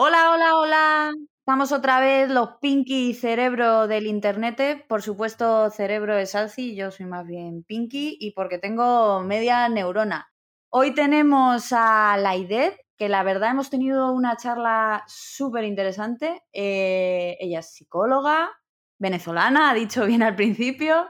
Hola, hola, hola. Estamos otra vez los Pinky Cerebro del Internet. Por supuesto, Cerebro es Alci, yo soy más bien Pinky y porque tengo media neurona. Hoy tenemos a Laidet, que la verdad hemos tenido una charla súper interesante. Eh, ella es psicóloga, venezolana, ha dicho bien al principio,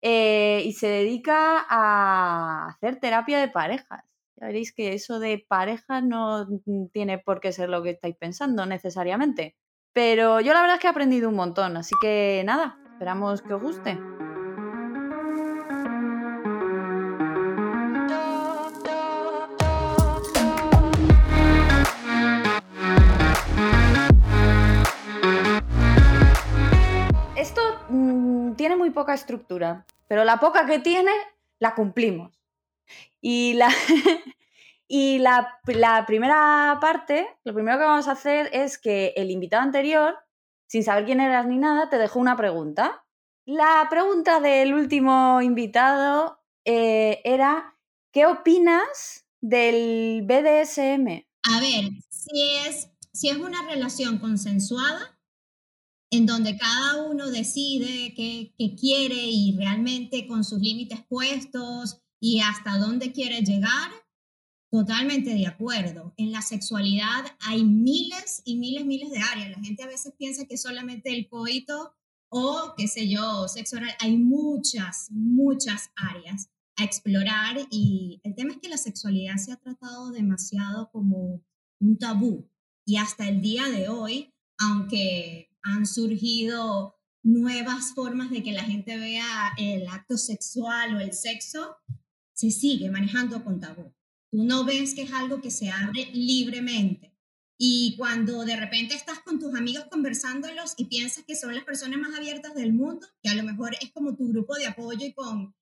eh, y se dedica a hacer terapia de parejas. Ya veréis que eso de pareja no tiene por qué ser lo que estáis pensando necesariamente. Pero yo la verdad es que he aprendido un montón, así que nada, esperamos que os guste. Esto mm, tiene muy poca estructura, pero la poca que tiene la cumplimos. Y la, y la, primera parte, lo primero que vamos a hacer es que el invitado anterior, sin saber quién eras ni nada, te dejó una pregunta. La pregunta del último invitado eh, era, ¿qué opinas del BDSM? A ver, si es, si es una relación consensuada, en donde cada uno decide qué, qué quiere y realmente con sus límites puestos, y hasta dónde quiere llegar, totalmente de acuerdo. En la sexualidad hay miles y miles, miles de áreas. La gente a veces piensa que solamente el coito o, qué sé yo, sexo oral. Hay muchas, muchas áreas a explorar y el tema es que la sexualidad se ha tratado demasiado como un tabú y hasta el día de hoy, aunque han surgido nuevas formas de que la gente vea el acto sexual o el sexo, se sigue manejando con tabú. Tú no ves que es algo que se abre libremente. Y cuando de repente estás con tus amigos conversándolos y piensas que son las personas más abiertas del mundo, que a lo mejor es como tu grupo de apoyo y con,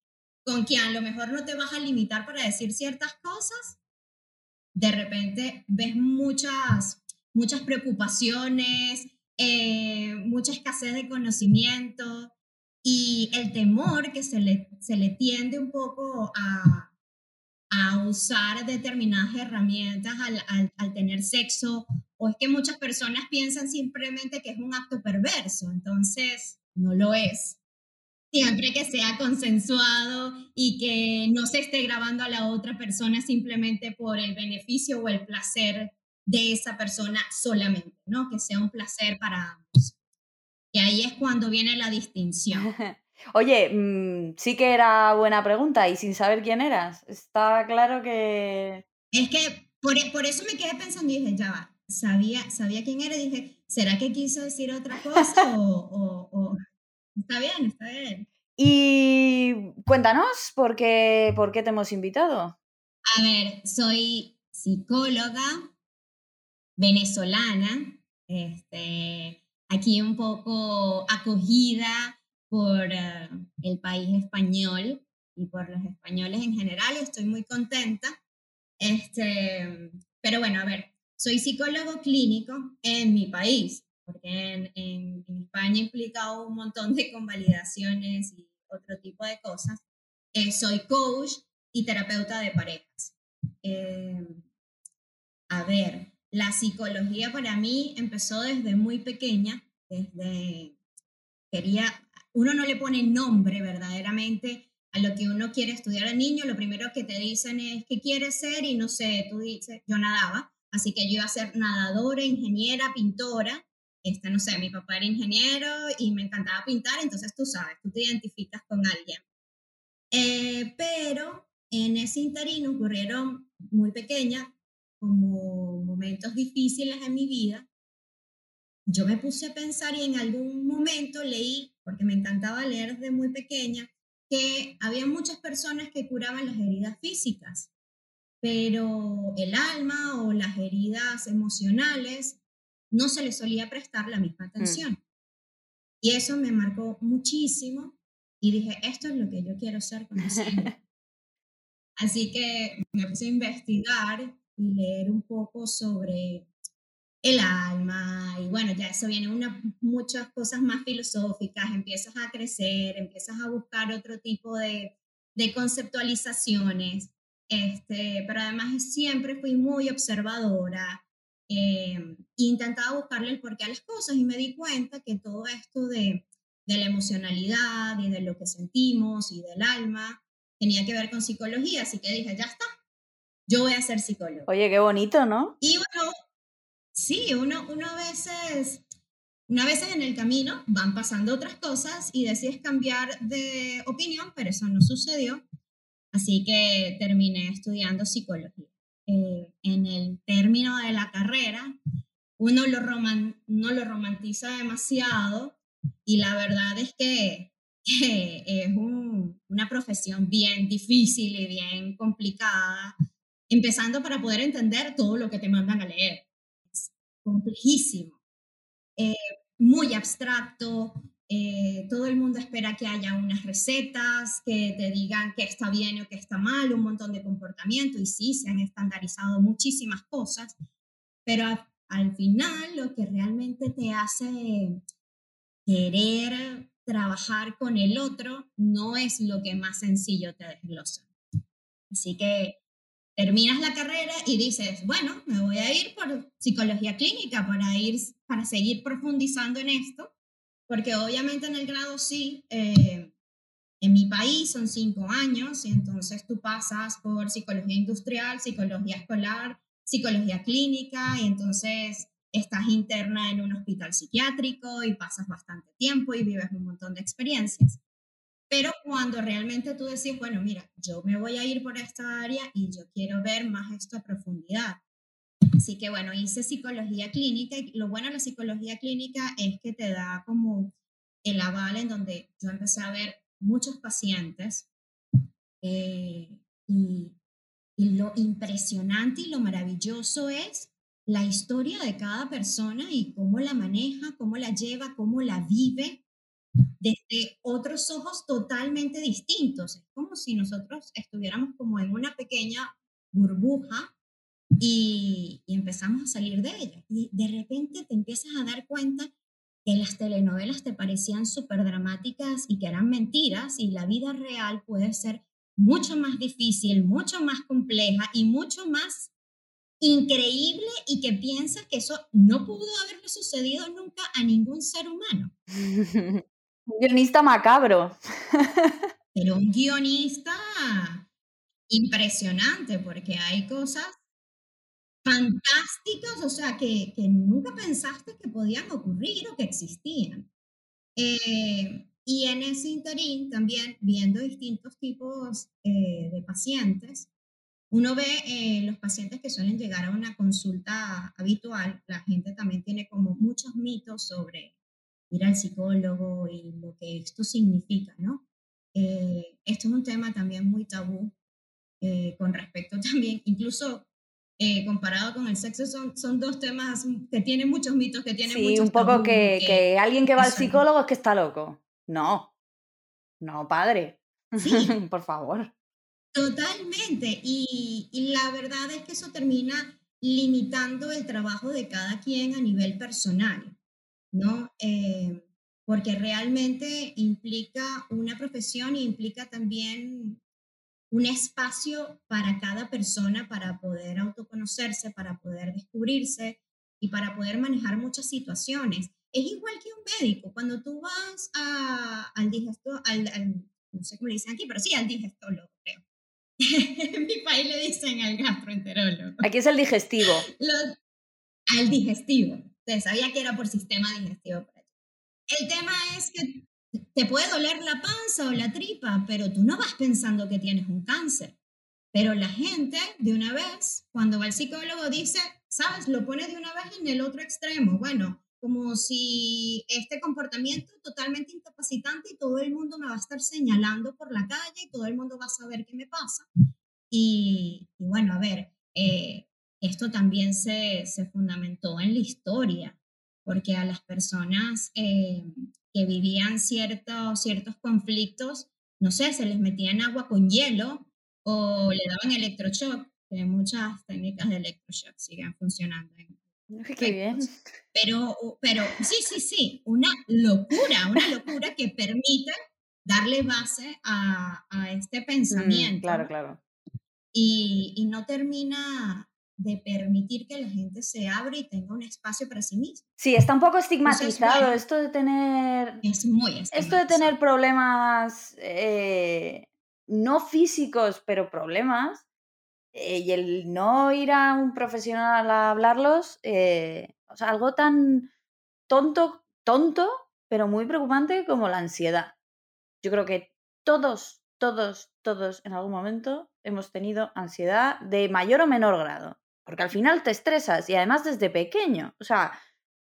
con quien a lo mejor no te vas a limitar para decir ciertas cosas, de repente ves muchas, muchas preocupaciones, eh, mucha escasez de conocimiento, y el temor que se le, se le tiende un poco a, a usar determinadas herramientas al, al, al, tener sexo, o es que muchas personas piensan simplemente que es un acto perverso, entonces no lo es. Siempre que sea consensuado y que no se esté grabando a la otra persona simplemente por el beneficio o el placer de esa persona solamente, ¿no? Que sea un placer para ambos. Y ahí es cuando viene la distinción. Oye, mm, sí que era buena pregunta y sin saber quién eras. Está claro que... Es que por, e, por eso me quedé pensando y dije, ya va, sabía, sabía quién era y dije, ¿será que quiso decir otra cosa o, o, Está bien, está bien. Y cuéntanos, ¿por qué, ¿por qué te hemos invitado? A ver, soy psicóloga venezolana, este, aquí un poco acogida por eh, el país español y por los españoles en general. Estoy muy contenta. Este, pero bueno, a ver, soy psicólogo clínico en mi país, porque en, en, España implica un montón de convalidaciones y otro tipo de cosas. Eh, soy coach y terapeuta de parejas. Eh, a ver, la psicología para mí empezó desde muy pequeña, desde quería, uno no le pone nombre verdaderamente a lo que uno quiere estudiar al niño, lo primero que te dicen es qué quieres ser y no sé, tú dices, yo nadaba, así que yo iba a ser nadadora, ingeniera, pintora, este, no sé, mi papá era ingeniero y me encantaba pintar, entonces tú sabes, tú te identificas con alguien. Eh, pero en ese interino ocurrieron muy pequeña como momentos difíciles en mi vida, yo me puse a pensar y en algún momento leí, porque me encantaba leer desde muy pequeña, que había muchas personas que curaban las heridas físicas, pero el alma o las heridas emocionales no se les solía prestar la misma mm. atención. Y eso me marcó muchísimo y dije, esto es lo que yo quiero ser con Así que me puse a investigar y leer un poco sobre el alma y bueno, ya eso viene una, muchas cosas más filosóficas, empiezas a crecer, empiezas a buscar otro tipo de, de conceptualizaciones, este, pero además siempre fui muy observadora, eh, intentaba buscarle el porqué a las cosas y me di cuenta que todo esto de, de la emocionalidad y de lo que sentimos y del alma tenía que ver con psicología, así que dije, ya está, yo voy a ser psicólogo. Oye, qué bonito, ¿no? Y bueno, sí, uno, uno a veces, una vez en el camino van pasando otras cosas y decides cambiar de opinión, pero eso no sucedió. Así que terminé estudiando psicología. Eh, en el término de la carrera, uno lo, roman, no lo romantiza demasiado y la verdad es que, es una profesión bien difícil y bien complicada, empezando para poder entender todo lo que te mandan a leer. Es complejísimo, eh, muy abstracto, eh, todo el mundo espera que haya unas recetas que te digan qué está bien o qué está mal, un montón de comportamiento y sí, se han estandarizado muchísimas cosas, pero al final lo que realmente te hace querer trabajar con el otro no es lo que más sencillo te desglosa. Así que terminas la carrera y dices, bueno, me voy a ir por psicología clínica para, ir, para seguir profundizando en esto, porque obviamente en el grado sí, eh, en mi país son cinco años y entonces tú pasas por psicología industrial, psicología escolar, psicología clínica y entonces estás interna en un hospital psiquiátrico y pasas bastante tiempo y vives un montón de experiencias. Pero cuando realmente tú decís, bueno, mira, yo me voy a ir por esta área y yo quiero ver más esto a profundidad. Así que bueno, hice psicología clínica y lo bueno de la psicología clínica es que te da como el aval en donde yo empecé a ver muchos pacientes eh, y y lo impresionante y lo maravilloso es la historia de cada persona y cómo la maneja, cómo la lleva, cómo la vive desde otros ojos totalmente distintos. Es como si nosotros estuviéramos como en una pequeña burbuja y, empezamos a salir de ella. Y de repente te empiezas a dar cuenta que las telenovelas te parecían súper dramáticas y que eran mentiras y la vida real puede ser mucho más difícil, mucho más compleja y mucho más increíble y que piensa que eso no pudo haberle sucedido nunca a ningún ser humano. un guionista macabro. Pero un guionista impresionante porque hay cosas fantásticas, o sea, que, que nunca pensaste que podían ocurrir o que existían. Eh, y en ese interín también viendo distintos tipos eh, de pacientes, uno ve eh, los pacientes que suelen llegar a una consulta habitual, la gente también tiene como muchos mitos sobre ir al psicólogo y lo que esto significa, ¿no? Eh, esto es un tema también muy tabú con respecto también, incluso comparado con el sexo, son, son dos temas que tienen muchos mitos, que tienen sí, un poco que, que, alguien que va al psicólogo es que está loco. No, no, padre. Sí. Por favor. Totalmente. Y, la verdad es que eso termina limitando el trabajo de cada quien a nivel personal, ¿no? Eh, porque realmente implica una profesión y implica también un espacio para cada persona para poder autoconocerse, para poder descubrirse y para poder manejar muchas situaciones es igual que un médico. Cuando tú vas al digestor, al, no sé cómo le dicen aquí, pero sí, al digestólogo, creo. en mi país le dicen al gastroenterólogo. Aquí es el digestivo. al digestivo. Entonces, sabía que era por sistema digestivo. El tema es que te puede doler la panza o la tripa, pero tú no vas pensando que tienes un cáncer. Pero la gente, de una vez, cuando va al psicólogo, dice, ¿sabes? Lo pone de una vez en el otro extremo. Bueno, como si este comportamiento totalmente incapacitante y todo el mundo me va a estar señalando por la calle y todo el mundo va a saber qué me pasa. Y, bueno, a ver, eh, esto también se, se, fundamentó en la historia, porque a las personas eh, que vivían ciertos, ciertos conflictos, no sé, se les metía en agua con hielo o le daban electroshock, que muchas técnicas de electroshock siguen funcionando en, Qué bien. Pero, pero sí, sí, sí, una locura, una locura que permite darle base a, a este mm, pensamiento. claro, claro. Y, y, no termina de permitir que la gente se abra y tenga un espacio para sí misma. Sí, está un poco estigmatizado esto de tener... Es muy Esto de tener problemas eh, no físicos, pero problemas, eh, y el no ir a un profesional a hablarlos, eh, o sea, algo tan tonto, tonto, pero muy preocupante como la ansiedad. Yo creo que todos, todos, todos en algún momento hemos tenido ansiedad de mayor o menor grado, porque al final te estresas y además desde pequeño, o sea,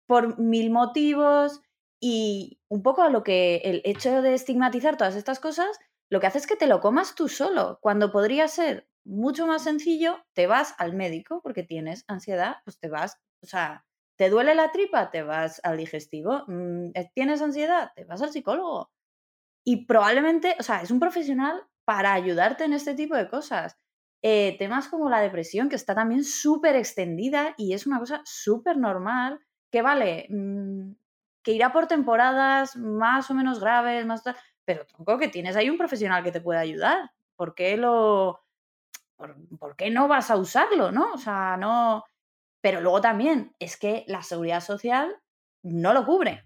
por mil motivos y un poco a lo que el hecho de estigmatizar todas estas cosas, lo que hace es que te lo comas tú solo, cuando podría ser mucho más sencillo, te vas al médico porque tienes ansiedad, pues te vas, o sea, ¿Te duele la tripa? Te vas al digestivo. Mm, eh, ¿Tienes ansiedad? Te vas al psicólogo. Y probablemente, o sea, es un profesional para ayudarte en este tipo de cosas. Eh, temas como la depresión, que está también súper extendida y es una cosa súper normal, que vale, mm, que irá por temporadas más o menos graves, más pero tronco que tienes ahí un profesional que te puede ayudar. ¿Por qué lo... por qué no vas a usarlo, no? O sea, no... Pero luego también es que la seguridad social no lo cubre,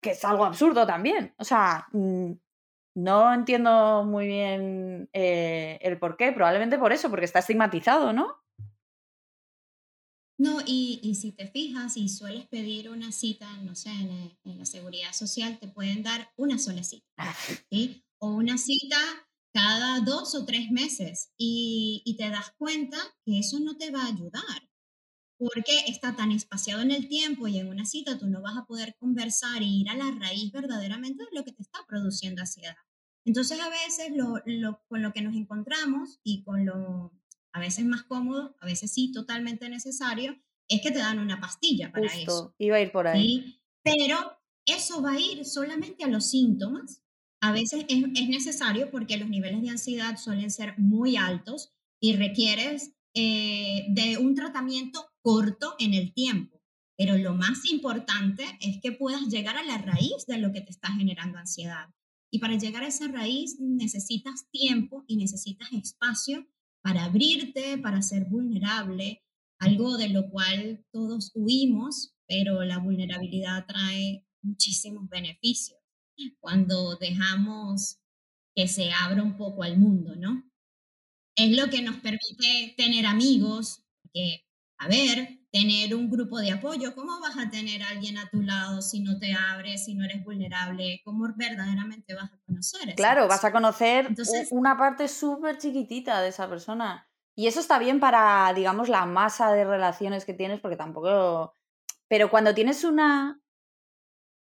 que es algo absurdo también. O sea, mm, no entiendo muy bien eh, el por qué, probablemente por eso, porque está estigmatizado, ¿no? No, y, si te fijas y sueles pedir una cita, no sé, en, la seguridad social, te pueden dar una sola cita, ah, ¿sí? O una cita cada dos o tres meses y, y te das cuenta que eso no te va a ayudar porque está tan espaciado en el tiempo y en una cita tú no vas a poder conversar y ir a la raíz verdaderamente de lo que te está produciendo ansiedad. Entonces a veces lo, con lo que nos encontramos y con lo a veces más cómodo, a veces sí totalmente necesario, es que te dan una pastilla para Justo, eso. Iba a ir por ahí. Pero eso va a ir solamente a los síntomas. A veces es, es necesario porque los niveles de ansiedad suelen ser muy altos y requieres eh, de un tratamiento corto en el tiempo. Pero lo más importante es que puedas llegar a la raíz de lo que te está generando ansiedad. Y para llegar a esa raíz necesitas tiempo y necesitas espacio para abrirte, para ser vulnerable, algo de lo cual todos huimos, pero la vulnerabilidad trae muchísimos beneficios cuando dejamos que se abra un poco al mundo, ¿no? Es lo que nos permite tener amigos, que a ver, tener un grupo de apoyo. ¿Cómo vas a tener a alguien a tu lado si no te abres, si no eres vulnerable? ¿Cómo verdaderamente vas a conocer? claro, vas a conocer una parte súper chiquitita de esa persona. Y eso está bien para, digamos, la masa de relaciones que tienes, porque tampoco... Pero cuando tienes una...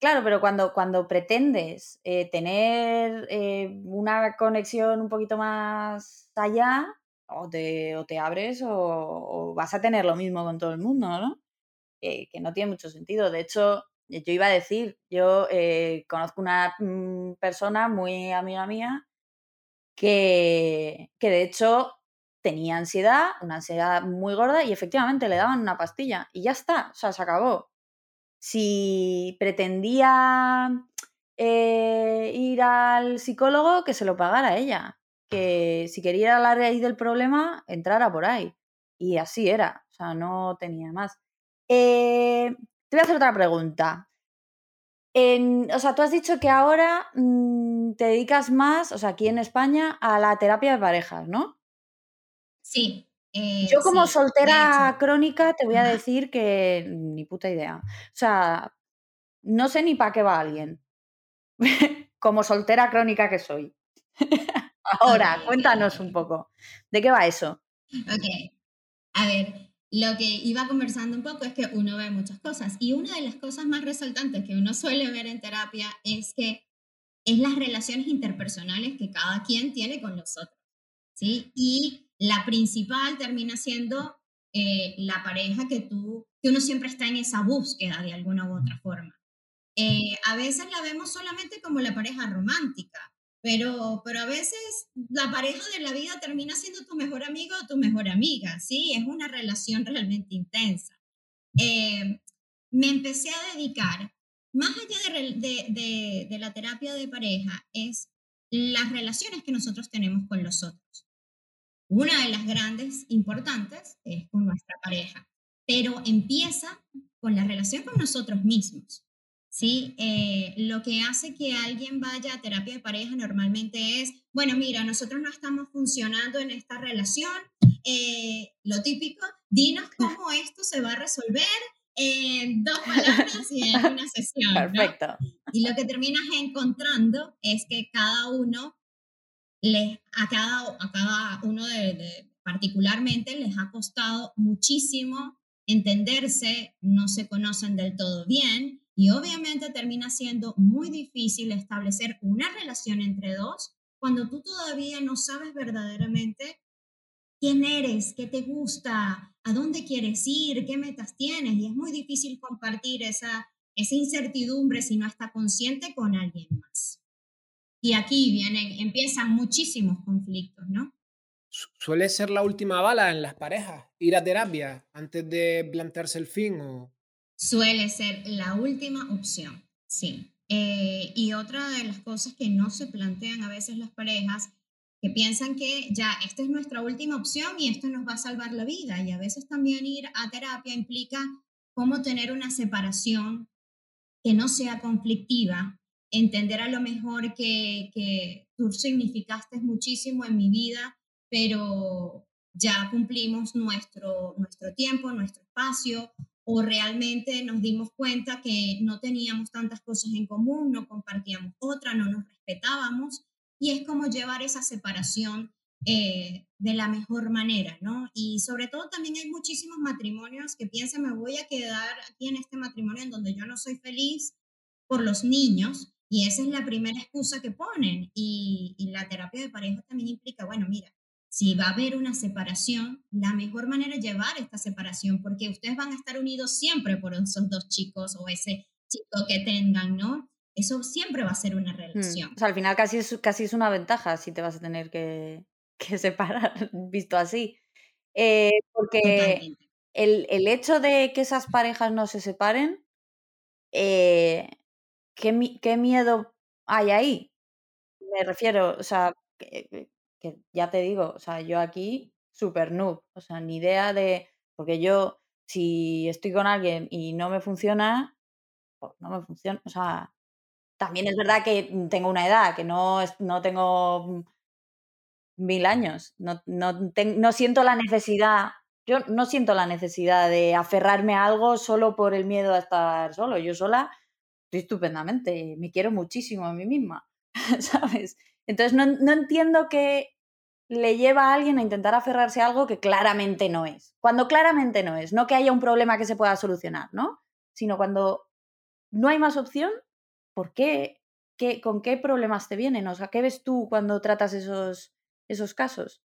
Claro, pero cuando, cuando pretendes eh, tener eh, una conexión un poquito más allá, o te, o te abres o, vas a tener lo mismo con todo el mundo, ¿no? que no tiene mucho sentido. De hecho, yo iba a decir, yo eh, conozco una mm, persona muy amiga mía que, que de hecho tenía ansiedad, una ansiedad muy gorda y efectivamente le daban una pastilla y ya está, o sea, se acabó. Si pretendía eh, ir al psicólogo, que se lo pagara ella que si quería ir a la raíz del problema, entrara por ahí. Y así era, o sea, no tenía más. Eh, te voy a hacer otra pregunta. o sea, tú has dicho que ahora mm, te dedicas más, o sea, aquí en España, a la terapia de parejas, ¿no? Sí. Eh, Yo como soltera crónica te voy a decir que ni puta idea. O sea, no sé ni para qué va alguien. como soltera crónica que soy. Ahora, cuéntanos un poco. ¿De qué va eso? Ok. A ver, lo que iba conversando un poco es que uno ve muchas cosas y una de las cosas más resaltantes que uno suele ver en terapia es que es las relaciones interpersonales que cada quien tiene con los otros, ¿sí? Y la principal termina siendo eh, la pareja que tú, que uno siempre está en esa búsqueda de alguna u otra forma. Eh, a veces la vemos solamente como la pareja romántica, pero, pero a veces la pareja de la vida termina siendo tu mejor amigo o tu mejor amiga, ¿sí? Es una relación realmente intensa. Eh, me empecé a dedicar, más allá de, de, de, la terapia de pareja, es las relaciones que nosotros tenemos con los otros. una de las grandes importantes es con nuestra pareja, pero empieza con la relación con nosotros mismos. ¿Sí? Eh, lo que hace que alguien vaya a terapia de pareja normalmente es, bueno, mira, nosotros no estamos funcionando en esta relación, eh, lo típico, dinos cómo esto se va a resolver en dos palabras y en una sesión. Perfecto. Y lo que terminas encontrando es que cada uno, les, a, cada, a cada uno de, particularmente les ha costado muchísimo entenderse, no se conocen del todo bien y obviamente termina siendo muy difícil establecer una relación entre dos cuando tú todavía no sabes verdaderamente quién eres, qué te gusta, a dónde quieres ir, qué metas tienes. Y es muy difícil compartir esa, esa incertidumbre si no está consciente con alguien más. Y aquí vienen, empiezan muchísimos conflictos, ¿no? Suele ser la última bala en las parejas, ir a terapia antes de plantearse el fin o... Suele ser la última opción, sí. Eh, y otra de las cosas que no se plantean a veces las parejas que piensan que ya esta es nuestra última opción y esto nos va a salvar la vida. Y a veces también ir a terapia implica cómo tener una separación que no sea conflictiva, entender a lo mejor que, que tú significaste muchísimo en mi vida, pero ya cumplimos nuestro, nuestro tiempo, nuestro espacio, o realmente nos dimos cuenta que no teníamos tantas cosas en común, no compartíamos otra, no nos respetábamos y es como llevar esa separación eh, de la mejor manera, ¿no? Y sobre todo también hay muchísimos matrimonios que piensan, me voy a quedar aquí en este matrimonio en donde yo no soy feliz por los niños, y esa es la primera excusa que ponen. Y, y la terapia de pareja también implica, bueno, mira, si va a haber una separación, la mejor manera es llevar esta separación, porque ustedes van a estar unidos siempre por esos dos chicos o ese chico que tengan, ¿no? eso siempre va a ser una mm, relación. O sea, al final casi es, casi es una ventaja si te vas a tener que, separar, visto así. Eh, porque el, el, hecho de que esas parejas no se separen, eh, ¿qué, ¿qué, miedo hay ahí? Me refiero, o sea, que, ya te digo, o sea, yo aquí super noob, o sea, ni idea de, porque yo si estoy con alguien y no me funciona, pues no me funciona, o sea, también es verdad que tengo una edad, que no, no tengo mil años, no, no, no siento la necesidad, yo no siento la necesidad de aferrarme a algo solo por el miedo a estar solo. Yo sola estoy estupendamente, me quiero muchísimo a mí misma, ¿sabes? Entonces no, no entiendo qué le lleva a alguien a intentar aferrarse a algo que claramente no es. Cuando claramente no es, no que haya un problema que se pueda solucionar, ¿no? Sino cuando no hay más opción ¿por qué? ¿Qué, ¿Con qué problemas te vienen? O sea, ¿qué ves tú cuando tratas esos, esos casos?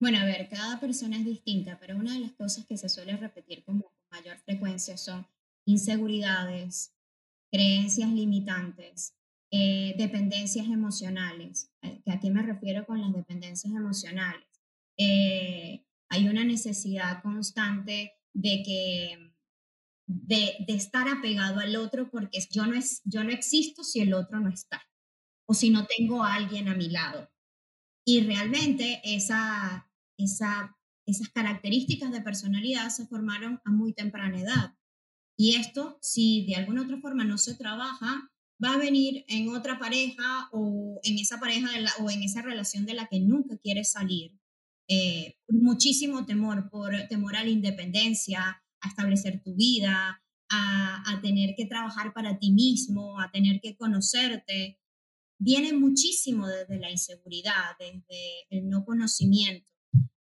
Bueno, a ver, cada persona es distinta, pero una de las cosas que se suele repetir con mayor frecuencia son inseguridades, creencias limitantes, eh, dependencias emocionales. Eh, ¿A qué me refiero con las dependencias emocionales? Eh, hay una necesidad constante de que de, estar apegado al otro porque yo no, es, yo no existo si el otro no está o si no tengo a alguien a mi lado. Y realmente esa, esa, esas características de personalidad se formaron a muy temprana edad. Y esto, si de alguna otra forma no se trabaja, va a venir en otra pareja o en esa pareja o en esa relación de la que nunca quieres salir. Eh, muchísimo temor, por temor a la independencia, a establecer tu vida, a, tener que trabajar para ti mismo, a tener que conocerte, viene muchísimo desde la inseguridad, desde el no conocimiento.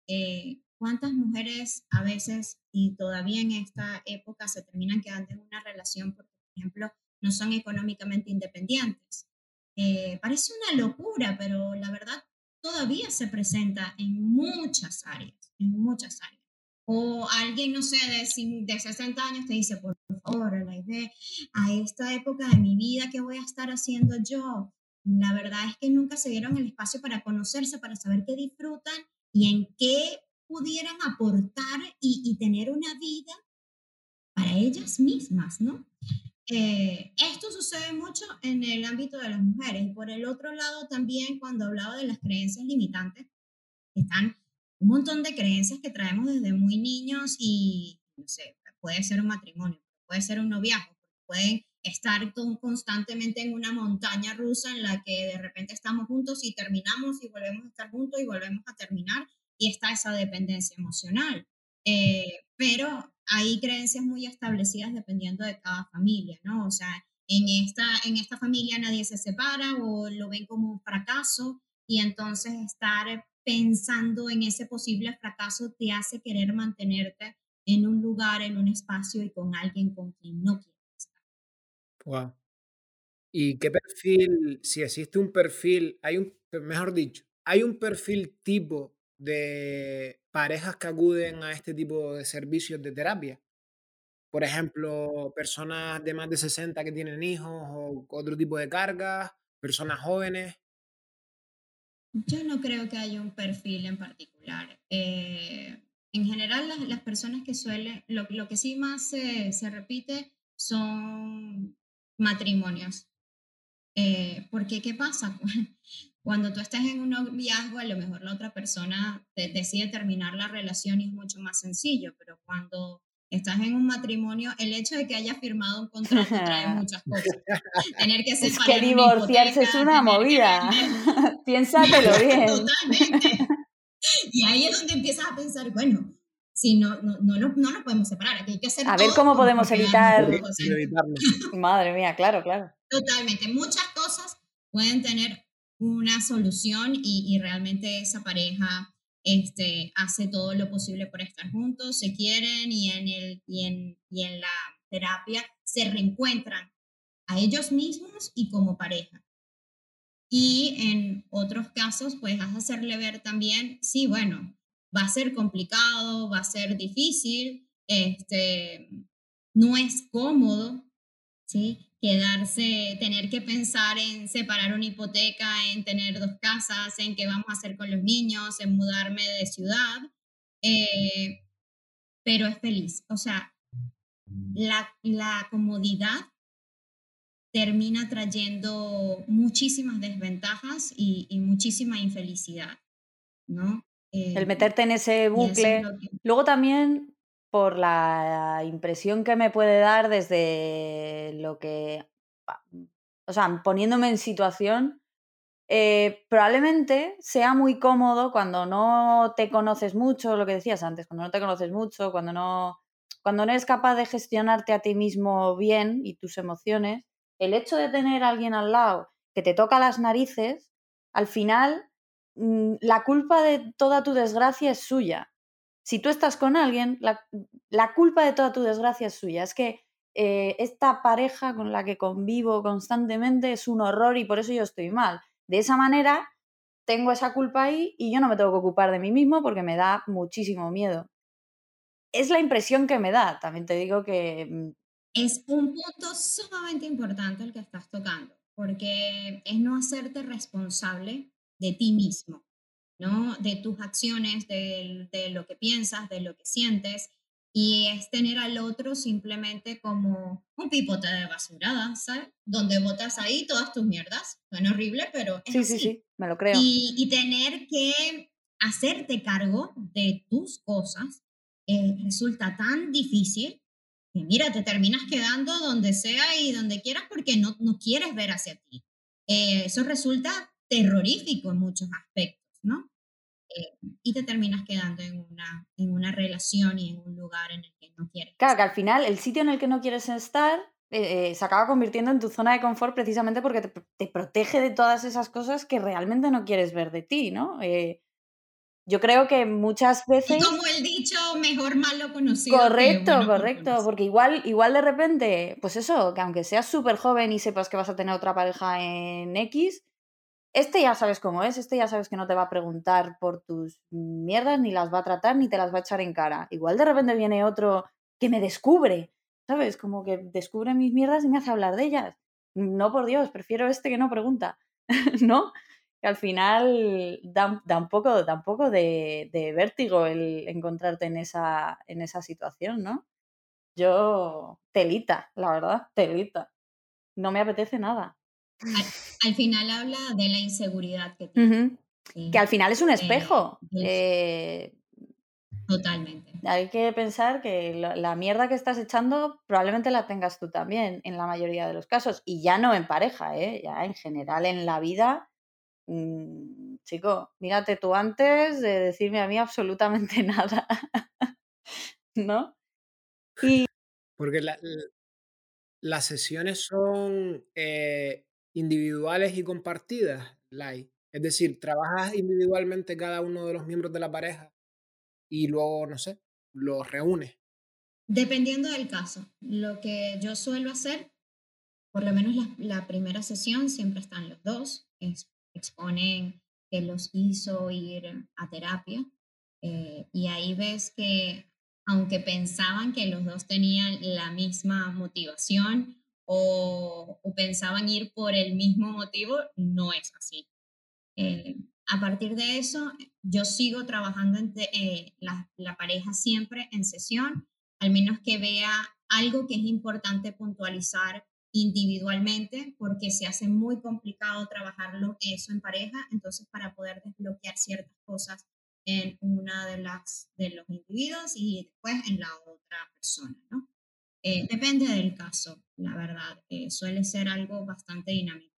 Eh, ¿Cuántas mujeres a veces y todavía en esta época se terminan quedando en una relación por ejemplo, no son económicamente independientes? Eh, parece una locura, pero la verdad todavía se presenta en muchas áreas, en muchas áreas. O alguien, no sé, de, de 60 años te dice, por favor, la idea, a esta época de mi vida, ¿qué voy a estar haciendo yo? La verdad es que nunca se dieron el espacio para conocerse, para saber qué disfrutan y en qué pudieran aportar y, tener una vida para ellas mismas, ¿no? Eh, esto sucede mucho en el ámbito de las mujeres y por el otro lado también cuando hablaba de las creencias limitantes, están un montón de creencias que traemos desde muy niños y, no sé, puede ser un matrimonio, puede ser un noviazgo, pueden estar constantemente en una montaña rusa en la que de repente estamos juntos y terminamos y volvemos a estar juntos y volvemos a terminar y está esa dependencia emocional. Eh, pero hay creencias muy establecidas dependiendo de cada familia, ¿no? O sea, en esta, en esta familia nadie se separa o lo ven como un fracaso y entonces estar pensando en ese posible fracaso te hace querer mantenerte en un lugar, en un espacio y con alguien con quien no quieres estar. Wow. ¿Y qué perfil, si existe un perfil, hay un, mejor dicho, hay un perfil tipo de parejas que acuden a este tipo de servicios de terapia? Por ejemplo, personas de más de 60 que tienen hijos o otro tipo de cargas, personas jóvenes. Yo no creo que haya un perfil en particular. Eh, en general, las, personas que suelen, lo, que sí más se, se repite son matrimonios. Eh, porque, ¿qué pasa? Cuando tú estás en un noviazgo, a lo mejor la otra persona decide terminar la relación y es mucho más sencillo, pero cuando estás en un matrimonio, el hecho de que hayas firmado un contrato trae muchas cosas. Tener que separar Es que divorciarse es una movida. Piénsatelo bien. Totalmente. Y ahí es donde empiezas a pensar, bueno, si no, no, no, no, nos podemos separar, aquí hay que hacer A ver cómo podemos evitar. Madre mía, claro, claro. Totalmente. Muchas cosas pueden tener una solución y, realmente esa pareja este, hace todo lo posible por estar juntos, se quieren y en, el, y en, y en la terapia se reencuentran a ellos mismos y como pareja. Y en otros casos, pues vas a hacerle ver también, sí, bueno, va a ser complicado, va a ser difícil, este, no es cómodo, ¿sí? Quedarse, tener que pensar en separar una hipoteca, en tener dos casas, en qué vamos a hacer con los niños, en mudarme de ciudad, eh, pero es feliz. O sea, la, la comodidad termina trayendo muchísimas desventajas y, muchísima infelicidad, ¿no? el eh, meterte en ese bucle. Luego también por la impresión que me puede dar desde lo que, o sea, poniéndome en situación, eh, probablemente sea muy cómodo cuando no te conoces mucho, lo que decías antes, cuando no te conoces mucho, cuando no, cuando no eres capaz de gestionarte a ti mismo bien y tus emociones, el hecho de tener a alguien al lado que te toca las narices, al final mm, la culpa de toda tu desgracia es suya si tú estás con alguien, la, culpa de toda tu desgracia es suya. Es que eh, esta pareja con la que convivo constantemente es un horror y por eso yo estoy mal. De esa manera, tengo esa culpa ahí y yo no me tengo que ocupar de mí mismo porque me da muchísimo miedo. Es la impresión que me da, también te digo que... Mm, es un punto sumamente importante el que estás tocando, porque es no hacerte responsable de ti mismo. ¿No? De tus acciones, de, lo que piensas, de lo que sientes. Y es tener al otro simplemente como un pipote de basurada, ¿sabes? Donde botas ahí todas tus mierdas. Suena horrible, pero es sí, Sí, sí, me lo creo. Y, y tener que hacerte cargo de tus cosas eh, resulta tan difícil que mira, te terminas quedando donde sea y donde quieras porque no, no quieres ver hacia ti. Eh, eso resulta terrorífico en muchos aspectos, ¿no? Eh, y te terminas quedando en una, en una relación y en un lugar en el que no quieres. Claro, que al final el sitio en el que no quieres estar eh, eh, se acaba convirtiendo en tu zona de confort precisamente porque te, protege de todas esas cosas que realmente no quieres ver de ti, ¿no? yo creo que muchas veces... como el dicho, mejor malo conocido. Correcto, correcto, porque igual, igual de repente, pues eso, que aunque seas súper joven y sepas que vas a tener otra pareja en X, este ya sabes cómo es, este ya sabes que no te va a preguntar por tus mierdas, ni las va a tratar, ni te las va a echar en cara. Igual de repente viene otro que me descubre, ¿sabes? Como que descubre mis mierdas y me hace hablar de ellas. No, por Dios, prefiero este que no pregunta, ¿no? Que al final da, un poco, poco de, de, vértigo el encontrarte en esa, en esa situación, ¿no? Yo, telita, la verdad, telita. No me apetece nada al, final habla de la inseguridad que tiene. Que al final es un espejo. Eh, totalmente. Hay que pensar que la, mierda que estás echando probablemente la tengas tú también en la mayoría de los casos. Y ya no en pareja, ¿eh? ya en general en la vida. Mm, chico, mírate tú antes de decirme a mí absolutamente nada. ¿No? Y... Porque las sesiones son eh, individuales y compartidas, Lai. Es decir, trabajas individualmente cada uno de los miembros de la pareja y luego, no sé, los reúnes. Dependiendo del caso. Lo que yo suelo hacer, por lo menos la, primera sesión, siempre están los dos, exponen que los hizo ir a terapia. Eh, y ahí ves que, aunque pensaban que los dos tenían la misma motivación o, pensaban ir por el mismo motivo, no es así. Eh, a partir de eso, yo sigo trabajando en eh, la, la, pareja siempre en sesión, al menos que vea algo que es importante puntualizar individualmente, porque se hace muy complicado trabajarlo eso en pareja, entonces para poder desbloquear ciertas cosas en una de las de los individuos y después en la otra persona, ¿no? Eh, depende del caso, la verdad, suele ser algo bastante dinámico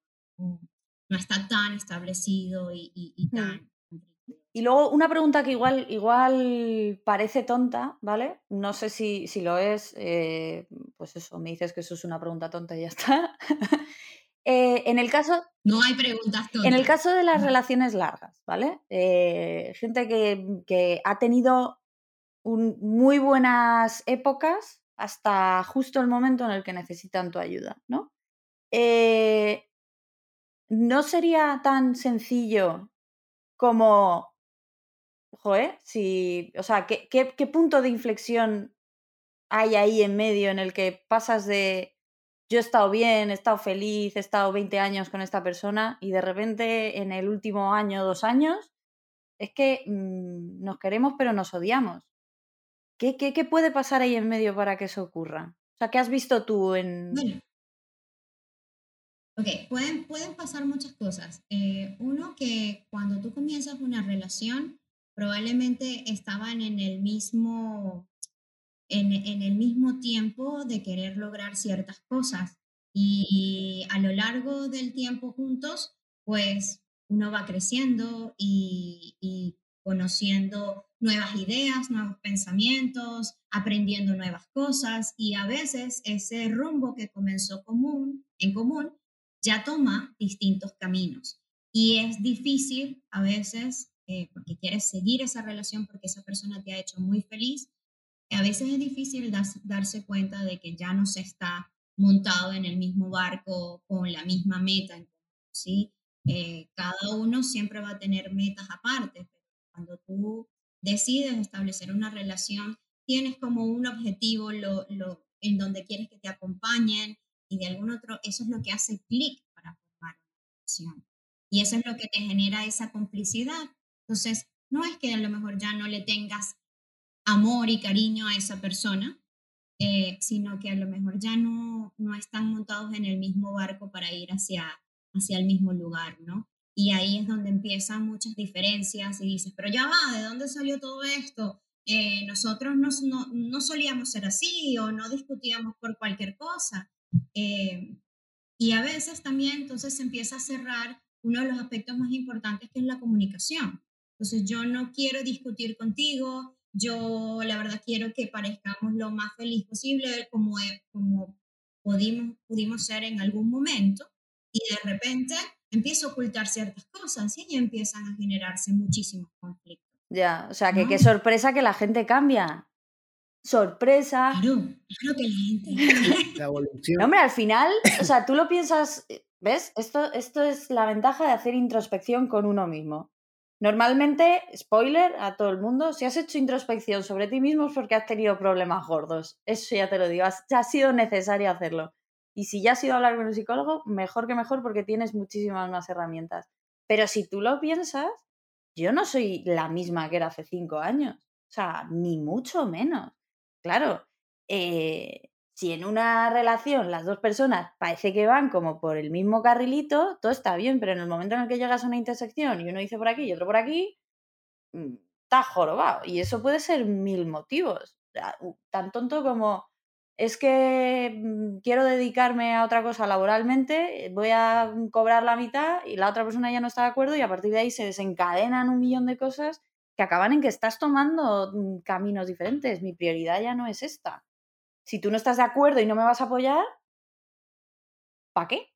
no está tan establecido y, y, mm. tan... Y luego una pregunta que igual, igual parece tonta, ¿vale? No sé si, si lo es, eh, pues eso, me dices que eso es una pregunta tonta y ya está. Eh, en el caso... No hay preguntas tontas. En el caso de las relaciones largas, ¿vale? Eh, gente que, que, ha tenido un, muy buenas épocas hasta justo el momento en el que necesitan tu ayuda, ¿no? no sería tan sencillo como, joder, si, o sea, ¿qué, qué, punto de inflexión hay ahí en medio en el que pasas de yo he estado bien, he estado feliz, he estado 20 años con esta persona y de repente en el último año, dos años, es que mm, nos queremos pero nos odiamos. ¿Qué, ¿Qué, qué, puede pasar ahí en medio para que eso ocurra? O sea, ¿qué has visto tú en, Ok, pueden, pueden pasar muchas cosas. Eh, uno, que cuando tú comienzas una relación, probablemente estaban en el mismo, en, en el mismo tiempo de querer lograr ciertas cosas. Y a lo largo del tiempo juntos, pues uno va creciendo y, y conociendo nuevas ideas, nuevos pensamientos, aprendiendo nuevas cosas y a veces ese rumbo que comenzó común, en común ya toma distintos caminos. Y es difícil a veces, eh, porque quieres seguir esa relación, porque esa persona te ha hecho muy feliz, a veces es difícil darse cuenta de que ya no se está montado en el mismo barco con la misma meta. ¿sí? Eh, cada uno siempre va a tener metas aparte, pero cuando tú decides establecer una relación, tienes como un objetivo en donde quieres que te acompañen, y de algún otro, eso es lo que hace clic para formar una relación. Y eso es lo que te genera esa complicidad. Entonces, no es que a lo mejor ya no le tengas amor y cariño a esa persona, eh, sino que a lo mejor ya no, no están montados en el mismo barco para ir hacia, hacia el mismo lugar, ¿no? Y ahí es donde empiezan muchas diferencias y dices, pero ya va, ¿de dónde salió todo esto? Eh, nosotros no, no, no, solíamos ser así o no discutíamos por cualquier cosa. Eh, y a veces también entonces se empieza a cerrar uno de los aspectos más importantes que es la comunicación. Entonces yo no quiero discutir contigo, yo la verdad quiero que parezcamos lo más feliz posible como, como pudimos, pudimos ser en algún momento y de repente empiezo a ocultar ciertas cosas y empiezan a generarse muchísimos conflictos. Ya, o sea, que qué sorpresa que la gente cambia sorpresa. Claro, claro que la evolución. hombre, al final, o sea, tú lo piensas, ¿ves? Esto, esto es la ventaja de hacer introspección con uno mismo. Normalmente, spoiler a todo el mundo, si has hecho introspección sobre ti mismo es porque has tenido problemas gordos. Eso ya te lo digo, ya ha sido necesario hacerlo. Y si ya has ido a hablar con un psicólogo, mejor que mejor porque tienes muchísimas más herramientas. Pero si tú lo piensas, yo no soy la misma que era hace cinco años. O sea, ni mucho menos. Claro, eh, si en una relación las dos personas parece que van como por el mismo carrilito, todo está bien, pero en el momento en el que llegas a una intersección y uno dice por aquí y otro por aquí, mm, está jorobado. Y eso puede ser mil motivos. Tan tonto como es que mm, quiero dedicarme a otra cosa laboralmente, voy a cobrar la mitad y la otra persona ya no está de acuerdo y a partir de ahí se desencadenan un millón de cosas que acaban en que estás tomando mm, caminos diferentes. Mi prioridad ya no es esta si tú no estás de acuerdo y no me vas a apoyar, ¿para qué?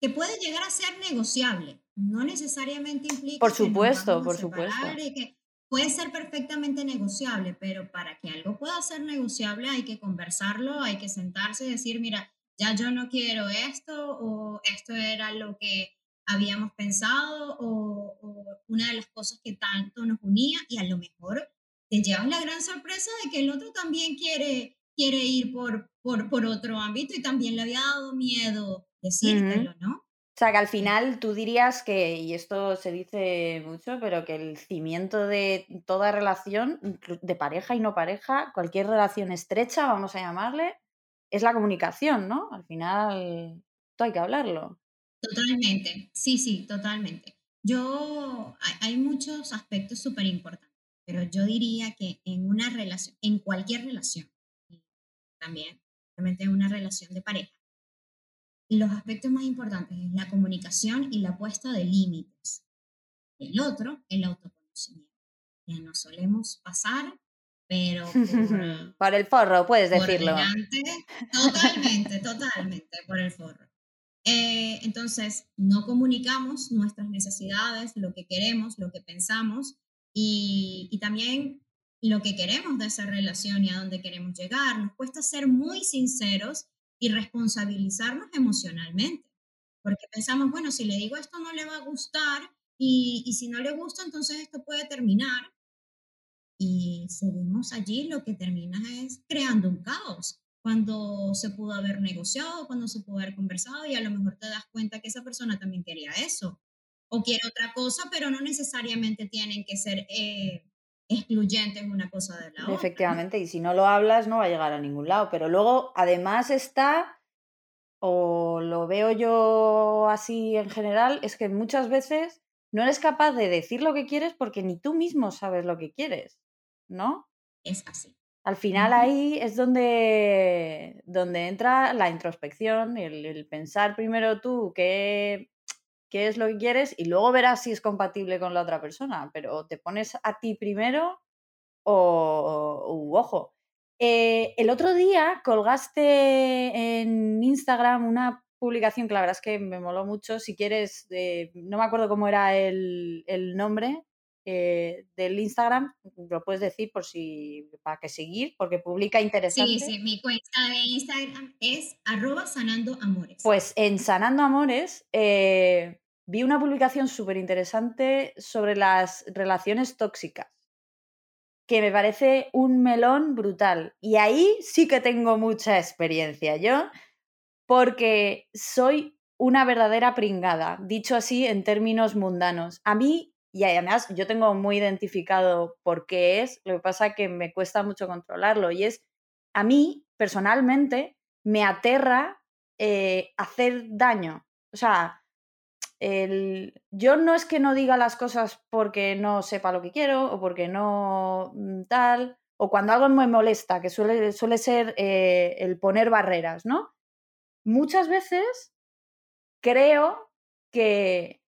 Que puede llegar a ser negociable, no necesariamente implica. Por supuesto, por supuesto. Que puede ser perfectamente negociable, pero para que algo pueda ser negociable hay que conversarlo, hay que sentarse y decir, mira, ya yo no quiero esto o esto era lo que habíamos pensado o, o una de las cosas que tanto nos unía y a lo mejor te llevas la gran sorpresa de que el otro también quiere quiere ir por, por, por otro ámbito y también le había dado miedo decírtelo, ¿no? Sea, que al final tú dirías que, y esto se dice mucho, pero que el cimiento de toda relación, de pareja y no pareja, cualquier relación estrecha, vamos a llamarle, es la comunicación, ¿no? Al final, todo hay que hablarlo. Totalmente, sí, sí, totalmente. Yo, hay, muchos aspectos súper importantes, pero yo diría que en una relación, en cualquier relación, también, realmente una relación de pareja. Y los aspectos más importantes es la comunicación y la puesta de límites. El otro, el autoconocimiento. Ya nos solemos pasar, pero por, por el forro, puedes decirlo. totalmente, totalmente, por el forro. Eh, entonces, no comunicamos nuestras necesidades, lo que queremos, lo que pensamos, y, y también lo que queremos de esa relación y a dónde queremos llegar. Nos cuesta ser muy sinceros y responsabilizarnos emocionalmente, porque pensamos, bueno, si le digo esto no le va a gustar y, y si no le gusta, entonces esto puede terminar. Y seguimos allí, lo que termina es creando un caos, cuando se pudo haber negociado, cuando se pudo haber conversado y a lo mejor te das cuenta que esa persona también quería eso o quiere otra cosa, pero no necesariamente tienen que ser... Eh, excluyentes una cosa de la otra. Efectivamente, y si no lo hablas no va a llegar a ningún lado. Pero luego, además está, o lo veo yo así en general, es que muchas veces no eres capaz de decir lo que quieres porque ni tú mismo sabes lo que quieres, ¿no? Es así. Al final ahí es donde, donde entra la introspección, el, el pensar primero tú qué, qué es lo que quieres y luego verás si es compatible con la otra persona, pero te pones a ti primero o, ojo. Eh, el otro día colgaste en Instagram una publicación que la verdad es que me moló mucho. Si quieres, no me acuerdo cómo era el, nombre eh, del Instagram, lo puedes decir por si para que seguir, porque publica interesante. Sí, sí, mi cuenta de Instagram es arroba sanando amores. Pues en Sanando Amores eh, vi una publicación súper interesante sobre las relaciones tóxicas, que me parece un melón brutal. Y ahí sí que tengo mucha experiencia yo, porque soy una verdadera pringada, dicho así en términos mundanos. A mí, y además yo tengo muy identificado por qué es, lo que pasa que me cuesta mucho controlarlo, y es, a mí, personalmente, me aterra eh, hacer daño. O sea, yo no es que no diga las cosas porque no sepa lo que quiero o porque no mm, tal, o cuando algo me molesta, que suele, suele ser eh, el poner barreras, ¿no? Muchas veces creo que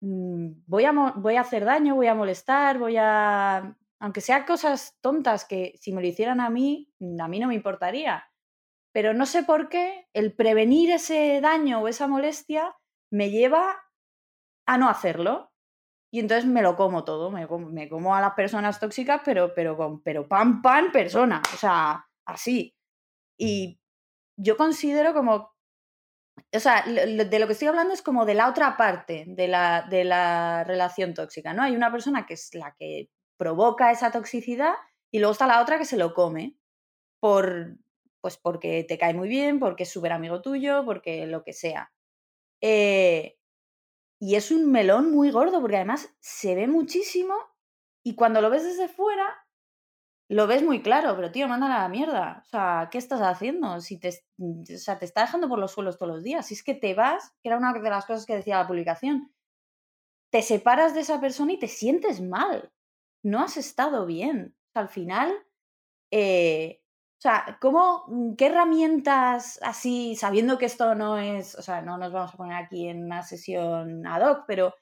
voy, a, voy a hacer daño, voy a molestar, voy a... Aunque sean cosas tontas que si me lo hicieran a mí, a mí no me importaría. Pero no sé por qué el prevenir ese daño o esa molestia me lleva a no hacerlo. Y entonces me lo como todo, me como, a las personas tóxicas, pero, pero, con, pero pan, pan, persona, o sea, así. Y yo considero como, o sea, de lo que estoy hablando es como de la otra parte de la, de la relación tóxica, ¿no? Hay una persona que es la que provoca esa toxicidad y luego está la otra que se lo come por, pues porque te cae muy bien, porque es súper amigo tuyo, porque lo que sea. Eh, y es un melón muy gordo porque además se ve muchísimo y cuando lo ves desde fuera lo ves muy claro, pero tío, mándala a la mierda. O sea, ¿qué estás haciendo? Si te, o sea, te está dejando por los suelos todos los días. Si es que te vas, que era una de las cosas que decía la publicación, te separas de esa persona y te sientes mal. No has estado bien. Al final, eh, o sea, ¿cómo, mm, qué herramientas así, sabiendo que esto no es, o sea, no nos vamos a poner aquí en una sesión ad hoc, pero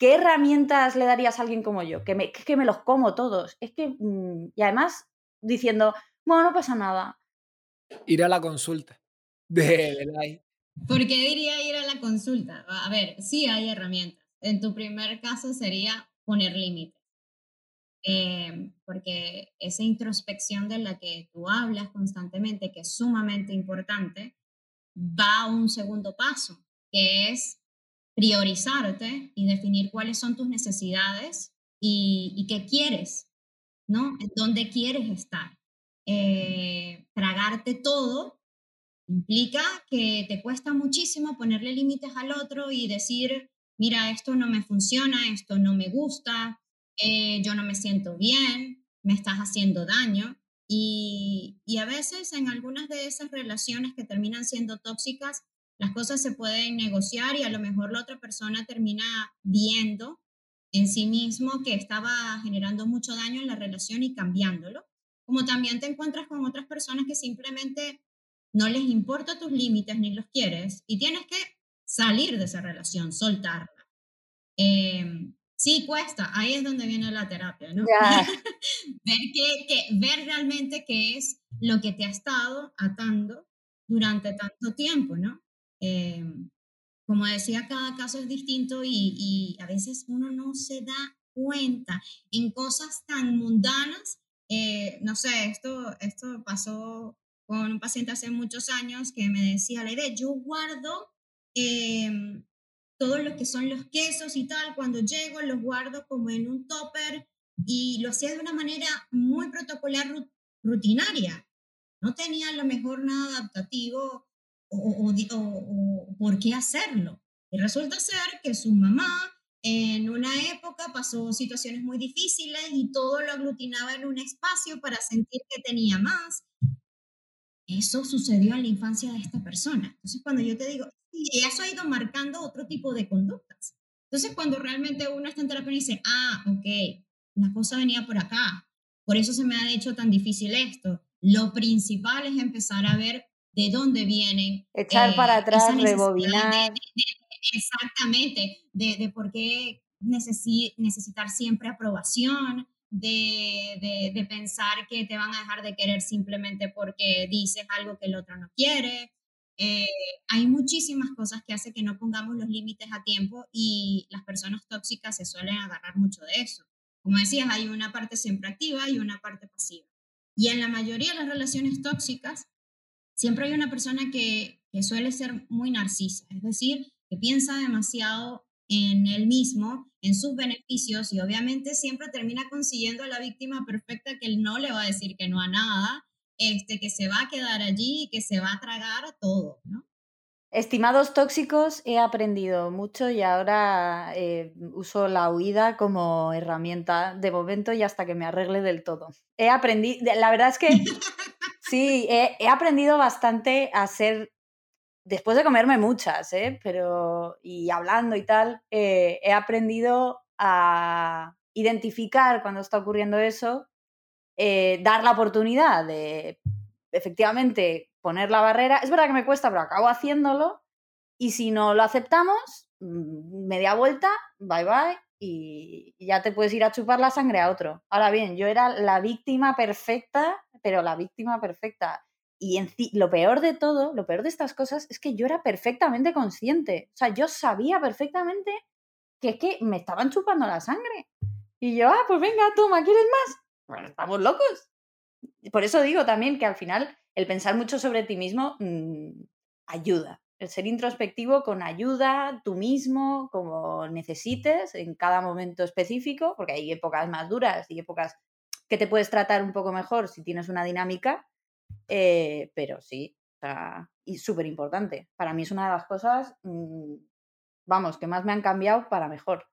¿qué herramientas le darías a alguien como yo? Que me, que me los como todos. Es que, mm, y además diciendo, bueno, no pasa nada. Ir a la consulta de, de ¿Por qué diría ir a la consulta? A ver, sí hay herramientas. En tu primer caso sería poner límites. Eh, porque esa introspección de la que tú hablas constantemente, que es sumamente importante, va a un segundo paso, que es priorizarte y definir cuáles son tus necesidades y, qué quieres, ¿no? ¿Dónde quieres estar? Eh, tragarte todo implica que te cuesta muchísimo ponerle límites al otro y decir, mira, esto no me funciona, esto no me gusta, eh, yo no me siento bien, me estás haciendo daño. y, a veces en algunas de esas relaciones que terminan siendo tóxicas, las cosas se pueden negociar y a lo mejor la otra persona termina viendo en sí mismo que estaba generando mucho daño en la relación y cambiándolo. Como también te encuentras con otras personas que simplemente no les importa tus límites ni los quieres y tienes que salir de esa relación, soltarla. Em, sí, cuesta, ahí es donde viene la terapia, ¿no? ver, que, ver realmente qué es lo que te ha estado atando durante tanto tiempo, ¿no? Em, como decía, cada caso es distinto y, a veces uno no se da cuenta en cosas tan mundanas. Eh, no sé, esto, esto pasó con un paciente hace muchos años que me decía la idea, yo guardo eh, todo lo que son los quesos y tal, cuando llego los guardo como en un topper y lo hacía de una manera muy protocolar, rutinaria. No tenía a lo mejor nada adaptativo o, por qué hacerlo. Y resulta ser que su mamá en una época pasó situaciones muy difíciles y todo lo aglutinaba en un espacio para sentir que tenía más. Eso sucedió en la infancia de esta persona. Entonces, cuando yo te digo, sí, eso ha ido marcando otro tipo de conductas. Entonces, cuando realmente uno está en terapia y dice, ah, ok, la cosa venía por acá, por eso se me ha hecho tan difícil esto. Lo principal es empezar a ver de dónde vienen. Echar para eh, atrás, rebobinar. exactamente, de, de, por qué necesitar siempre aprobación, de, de, pensar que te van a dejar de querer simplemente porque dices algo que el otro no quiere. Eh, hay muchísimas cosas que hacen que no pongamos los límites a tiempo y las personas tóxicas se suelen agarrar mucho de eso. Como decías, hay una parte siempre activa y una parte pasiva. Y en la mayoría de las relaciones tóxicas, siempre hay una persona que, suele ser muy narcisa, es decir, que piensa demasiado en él mismo, en sus beneficios y obviamente siempre termina consiguiendo a la víctima perfecta que él no le va a decir que no a nada, este, que se va a quedar allí y que se va a tragar todo, ¿no? Estimados tóxicos, he aprendido mucho y ahora eh, uso la huida como herramienta de momento y hasta que me arregle del todo. He aprendido, la verdad es que Sí, he, aprendido bastante a ser, después de comerme muchas, ¿eh? pero y hablando y tal, eh, he aprendido a identificar cuando está ocurriendo eso, eh, dar la oportunidad de efectivamente poner la barrera. Es verdad que me cuesta, pero acabo haciéndolo. Y si no lo aceptamos, mm, media vuelta, bye bye, y ya te puedes ir a chupar la sangre a otro. Ahora bien, yo era la víctima perfecta, pero la víctima perfecta. Y en lo peor de todo, lo peor de estas cosas es que yo era perfectamente consciente. O sea, yo sabía perfectamente que es que me estaban chupando la sangre. Y yo, ah, pues venga, toma, ¿quieres más? Bueno, estamos locos. Por eso digo también que al final el pensar mucho sobre ti mismo mm, ayuda el ser introspectivo con ayuda, tú mismo, como necesites, en cada momento específico, porque hay épocas más duras y épocas que te puedes tratar un poco mejor si tienes una dinámica, eh, pero sí, o sea, y súper importante. Para mí es una de las cosas, mm, vamos, que más me han cambiado para mejor.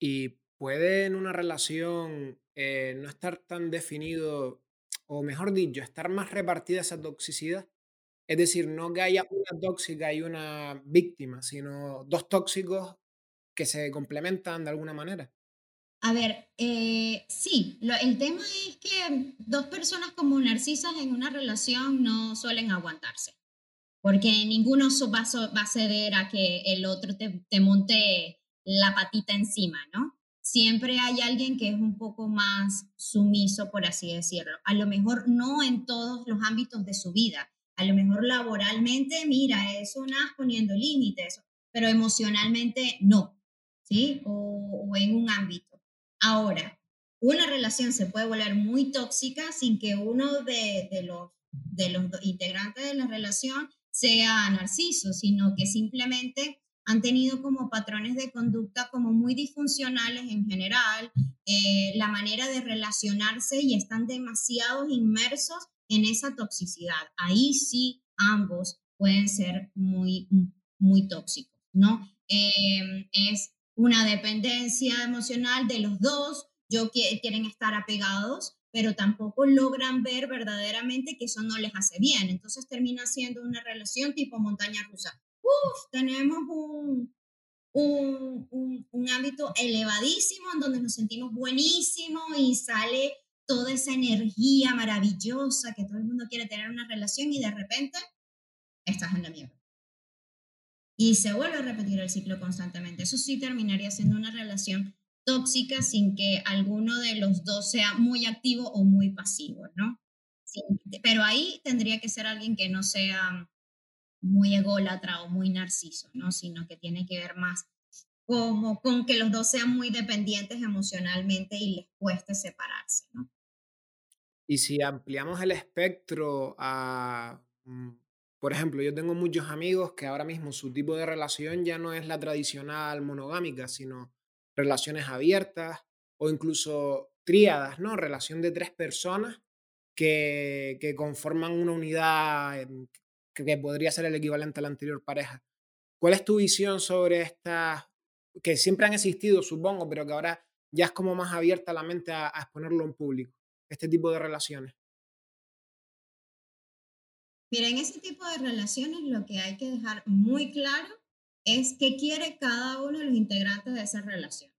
Y puede en una relación eh, no estar tan definido o mejor dicho, estar más repartida esa toxicidad. Es decir, no que haya una tóxica y una víctima, sino dos tóxicos que se complementan de alguna manera. A ver, eh, sí, el tema es que dos personas como narcisas en una relación no suelen aguantarse, porque ninguno va, a ceder a que el otro te, te monte la patita encima, ¿no? Siempre hay alguien que es un poco más sumiso, por así decirlo. A lo mejor no en todos los ámbitos de su vida. A lo mejor laboralmente, mira, es una poniendo límites, pero emocionalmente no, ¿sí? O, en un ámbito. Ahora, una relación se puede volver muy tóxica sin que uno de, los, de integrantes de la relación sea narciso, sino que simplemente han tenido como patrones de conducta como muy disfuncionales en general, eh, la manera de relacionarse y están demasiado inmersos en esa toxicidad. Ahí sí ambos pueden ser muy, muy tóxicos, ¿no? Em, es una dependencia emocional de los dos, yo quieren estar apegados, pero tampoco logran ver verdaderamente que eso no les hace bien. Entonces termina siendo una relación tipo montaña rusa uf, tenemos un, un, un, ámbito elevadísimo en donde nos sentimos buenísimo y sale toda esa energía maravillosa que todo el mundo quiere tener una relación y de repente estás en la mierda. Y se vuelve a repetir el ciclo constantemente. Eso sí terminaría siendo una relación tóxica sin que alguno de los dos sea muy activo o muy pasivo, ¿no? pero ahí tendría que ser alguien que no sea muy ególatra o muy narciso, ¿no? Sino que tiene que ver más como con que los dos sean muy dependientes emocionalmente y les cueste separarse, ¿no? Y si ampliamos el espectro a, mm, por ejemplo, yo tengo muchos amigos que ahora mismo su tipo de relación ya no es la tradicional monogámica, sino relaciones abiertas o incluso tríadas, ¿no? Relación de tres personas que, que conforman una unidad que podría ser el equivalente a la anterior pareja. ¿Cuál es tu visión sobre estas, que siempre han existido, supongo, pero que ahora ya es como más abierta la mente a, exponerlo en público, este tipo de relaciones? Mira, en ese tipo de relaciones lo que hay que dejar muy claro es qué quiere cada uno de los integrantes de esa relación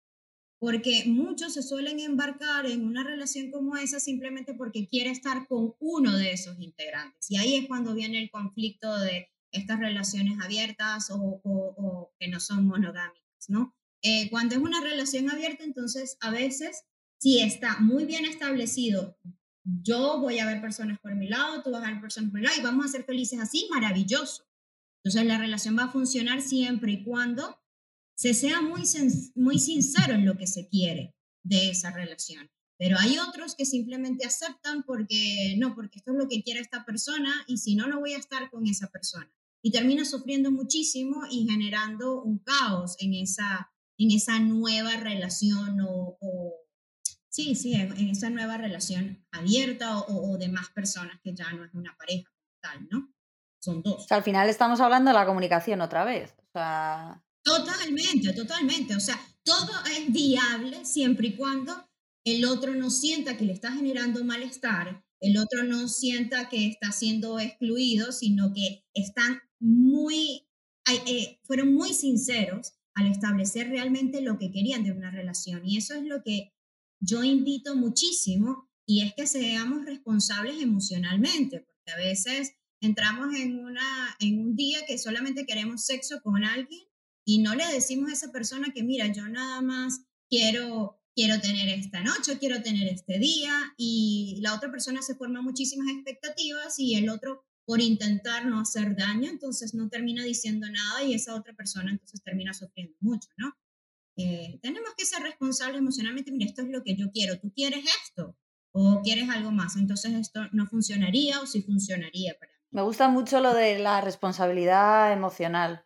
porque muchos se suelen embarcar en una relación como esa simplemente porque quiere estar con uno de esos integrantes. Y ahí es cuando viene el conflicto de estas relaciones abiertas o, que no son monogámicas, ¿no? Eh, cuando es una relación abierta, entonces a veces, si está muy bien establecido, yo voy a ver personas por mi lado, tú vas a ver personas por mi lado y vamos a ser felices así, maravilloso. Entonces la relación va a funcionar siempre y cuando se sea muy, muy sincero en lo que se quiere de esa relación. Pero hay otros que simplemente aceptan porque no, porque esto es lo que quiere esta persona y si no, no voy a estar con esa persona. Y termina sufriendo muchísimo y generando un caos en esa, en esa nueva relación o, sí, sí, en esa nueva relación abierta o, o, de más personas que ya no es una pareja tal, ¿no? Son dos. al final estamos hablando de la comunicación otra vez. O sea, Totalmente, totalmente. O sea, todo es viable siempre y cuando el otro no sienta que le está generando malestar, el otro no sienta que está siendo excluido, sino que están muy, eh, fueron muy sinceros al establecer realmente lo que querían de una relación. Y eso es lo que yo invito muchísimo, y es que seamos responsables emocionalmente, porque a veces entramos en, una, en un día que solamente queremos sexo con alguien y no le decimos a esa persona que, mira, yo nada más quiero, quiero tener esta noche, quiero tener este día, y la otra persona se forma muchísimas expectativas y el otro, por intentar no hacer daño, entonces no termina diciendo nada y esa otra persona entonces termina sufriendo mucho, ¿no? Eh, tenemos que ser responsables emocionalmente, mira, esto es lo que yo quiero, tú quieres esto o quieres algo más, entonces esto no funcionaría o sí funcionaría para mí. Me gusta mucho lo de la responsabilidad emocional,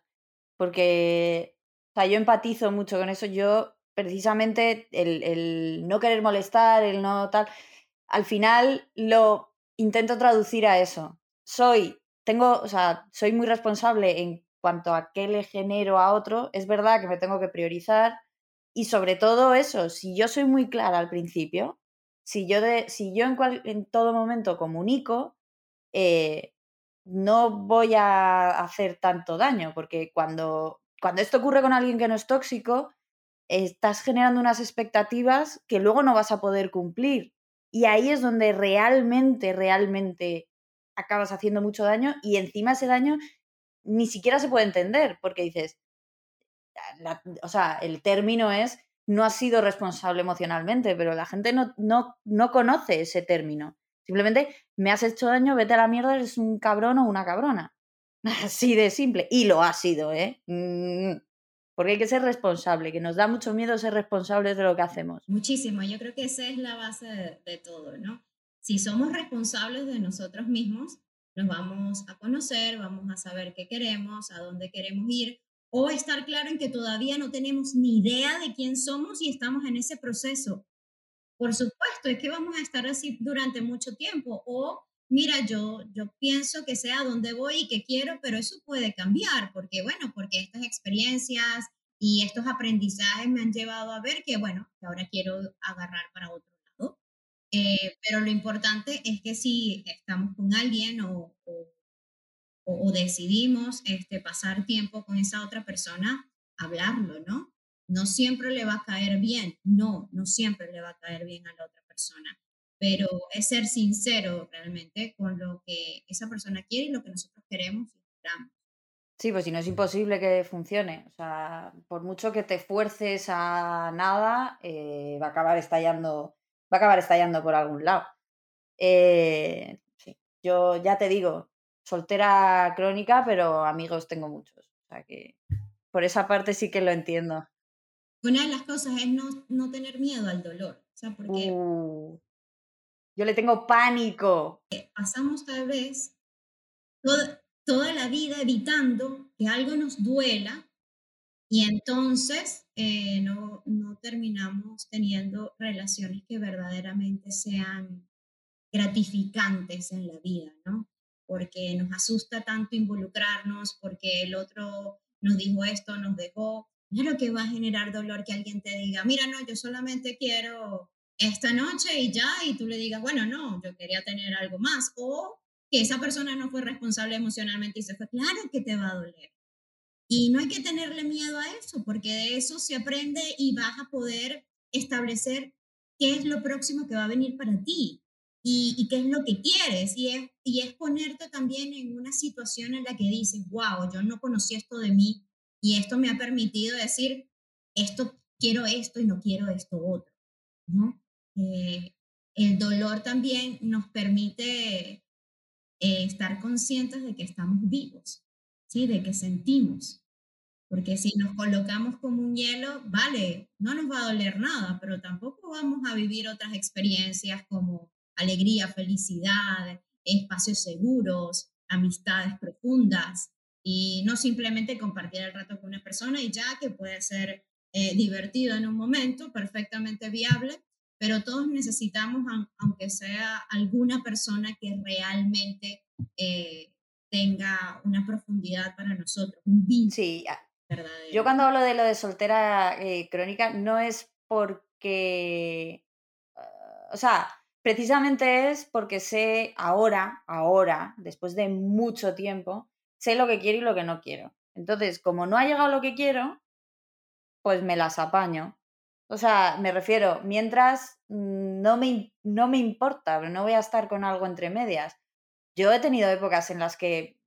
porque o sea, yo empatizo mucho con eso. Yo, precisamente, el, el, no querer molestar, el no tal, al final lo intento traducir a eso. Soy, tengo, o sea, soy muy responsable en cuanto a qué le genero a otro. Es verdad que me tengo que priorizar y sobre todo eso, si yo soy muy clara al principio, si yo, si yo en, en todo momento comunico, eh, no voy a hacer tanto daño, porque cuando, cuando esto ocurre con alguien que no es tóxico, estás generando unas expectativas que luego no vas a poder cumplir. Y ahí es donde realmente, realmente acabas haciendo mucho daño y encima ese daño ni siquiera se puede entender, porque dices, o sea, el término es no has sido responsable emocionalmente, pero la gente no, no, no conoce ese término. Simplemente me has hecho daño, vete a la mierda, eres un cabrón o una cabrona. Así de simple. Y lo ha sido, ¿eh? Mm, porque hay que ser responsable, que nos da mucho miedo ser responsables de lo que hacemos. Muchísimo, yo creo que esa es la base de, de todo, ¿no? Si somos responsables de nosotros mismos, nos vamos a conocer, vamos a saber qué queremos, a dónde queremos ir, o estar claro en que todavía no tenemos ni idea de quién somos y estamos en ese proceso. Por supuesto, es que vamos a estar así durante mucho tiempo. O, mira, yo, yo pienso que sea donde voy y que quiero, pero eso puede cambiar, porque bueno, porque estas experiencias y estos aprendizajes me han llevado a ver que, bueno, que ahora quiero agarrar para otro. Eh, pero lo importante es que si estamos con alguien o, o o, decidimos este, pasar tiempo con esa otra persona, hablarlo, ¿no? No siempre le va a caer bien, no, no siempre le va a caer bien a la otra persona, pero es ser sincero realmente con lo que esa persona quiere y lo que nosotros queremos y esperamos. Sí, pues si no es imposible que funcione. O sea, por mucho que te fuerces a nada, eh, va a acabar estallando, va a acabar estallando por algún lado. Eh, sí. Yo ya te digo, soltera crónica, pero amigos tengo muchos. O sea que por esa parte sí que lo entiendo. Una de las cosas es no, no tener miedo al dolor. O sea, porque uh, yo le tengo pánico. Pasamos tal vez toda, toda la vida evitando que algo nos duela y entonces eh, no, no terminamos teniendo relaciones que verdaderamente sean gratificantes en la vida, ¿no? porque nos asusta tanto involucrarnos, porque el otro nos dijo esto, nos dejó. Claro que va a generar dolor que alguien te diga, mira, no, yo solamente quiero esta noche y ya, y tú le digas, bueno, no, yo quería tener algo más. O que esa persona no fue responsable emocionalmente y se fue, claro que te va a doler. Y no hay que tenerle miedo a eso, porque de eso se aprende y vas a poder establecer qué es lo próximo que va a venir para ti y, qué es lo que quieres. Y es, y es ponerte también en una situación en la que dices, wow, yo no conocí esto de mí y esto me ha permitido decir, esto quiero esto y no quiero esto otro. ¿no? Eh, el dolor también nos permite eh, estar conscientes de que estamos vivos, ¿sí? de que sentimos. Porque si nos colocamos como un hielo, vale, no nos va a doler nada, pero tampoco vamos a vivir otras experiencias como alegría, felicidad, espacios seguros, amistades profundas y no simplemente compartir el rato con una persona y ya que puede ser eh, divertido en un momento, perfectamente viable, pero todos necesitamos, aunque sea alguna persona que realmente eh, tenga una profundidad para nosotros, un vínculo. Sí, yo cuando hablo de lo de soltera eh, crónica no es porque, ah, o sea, Precisamente es porque sé ahora, ahora, después de mucho tiempo, sé lo que quiero y lo que no quiero. Entonces, como no ha llegado lo que quiero, pues me las apaño. O sea, me refiero, mientras no me, no me importa, no voy a estar con algo entre medias. Yo he tenido épocas en las que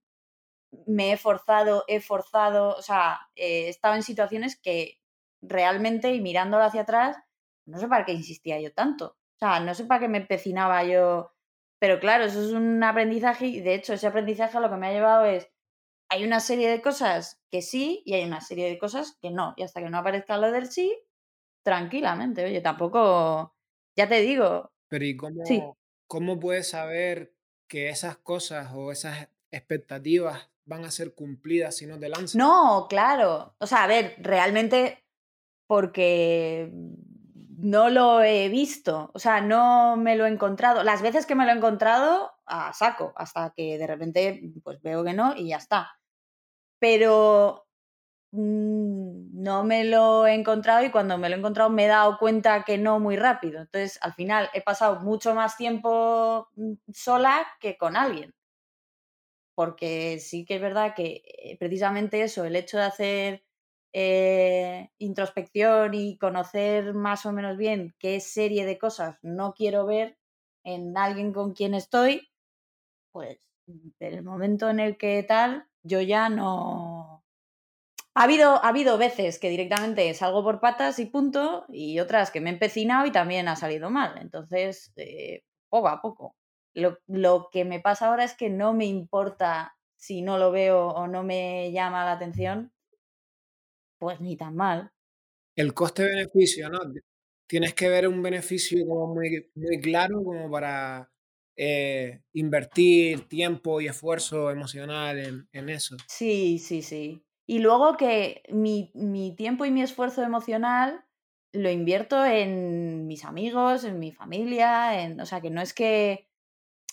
me he forzado, he forzado, o sea, he estado en situaciones que realmente, y mirándolo hacia atrás, no sé para qué insistía yo tanto. O sea, no sé para qué me empecinaba yo. Pero claro, eso es un aprendizaje y de hecho ese aprendizaje lo que me ha llevado es, hay una serie de cosas que sí y hay una serie de cosas que no. Y hasta que no aparezca lo del sí, tranquilamente, oye, tampoco, ya te digo. Pero ¿y cómo, cómo puedes saber que esas cosas o esas expectativas van a ser cumplidas si no te lanzas? No, claro. O sea, a ver, realmente porque no lo he visto, o sea, no me lo he encontrado. Las veces que me lo he encontrado, a saco, hasta que de repente pues veo que no y ya está. Pero mm, no me lo he encontrado y cuando me lo he encontrado me he dado cuenta que no muy rápido. Entonces, al final he pasado mucho más tiempo mm, sola que con alguien. Porque sí que es verdad que eh, precisamente eso, el hecho de hacer eh, introspección y conocer más o menos bien qué serie de cosas no quiero ver en alguien con quien estoy, pues del momento en el que tal, yo ya no... Ha habido, ha habido veces que directamente salgo por patas y punto, y otras que me he empecinado y también ha salido mal. Entonces, eh, poco a poco. Lo, lo que me pasa ahora es que no me importa si no lo veo o no me llama la atención, pues ni tan mal. El coste-beneficio, ¿no? Tienes que ver un beneficio como muy, muy claro como para eh, invertir tiempo y esfuerzo emocional en, en, eso. Sí, sí, sí. Y luego que mi, mi tiempo y mi esfuerzo emocional lo invierto en mis amigos, en mi familia, en, o sea, que no es que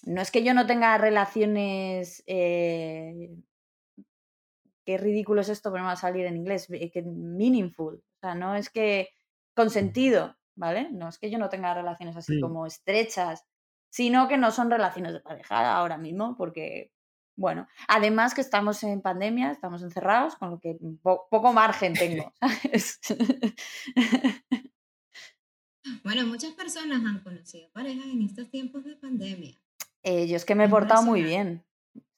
no es que yo no tenga relaciones eh, qué ridículo es esto, pero no va a salir en inglés, eh, que meaningful, o sea, no es que con sentido, ¿vale? No es que yo no tenga relaciones así como estrechas, sino que no son relaciones de pareja ahora mismo, porque, bueno, además que estamos en pandemia, estamos encerrados, con lo que poco margen tengo, Bueno, muchas personas han conocido parejas en estos tiempos de pandemia. Eh, yo es que me he portado muy bien.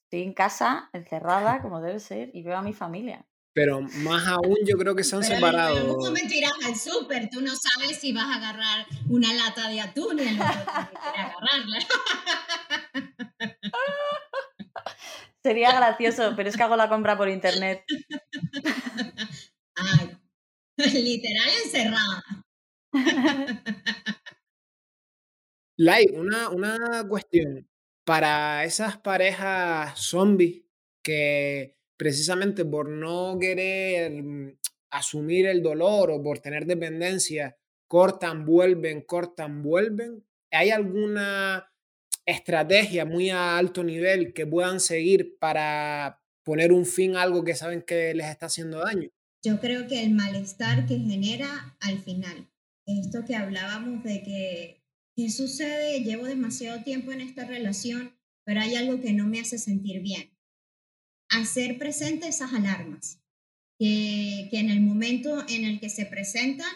Estoy en casa, encerrada, como debe ser, y veo a mi familia. Pero más aún yo creo que se han separado. En algún momento irás al súper, tú no sabes si vas a agarrar una lata de atún y el otro agarrarla. Sería gracioso, pero es que hago la compra por internet. Ay, literal encerrada. Lai, una, una cuestión para esas parejas zombies que precisamente por no querer mm, asumir el dolor o por tener dependencia, cortan, vuelven, cortan, vuelven, ¿hay alguna estrategia muy a alto nivel que puedan seguir para poner un fin a algo que saben que les está haciendo daño? Yo creo que el malestar que genera al final, esto que hablábamos de que ¿qué sucede? Llevo demasiado tiempo en esta relación, pero hay algo que no me hace sentir bien. Hacer presente esas alarmas, que, en el momento en el que se presentan,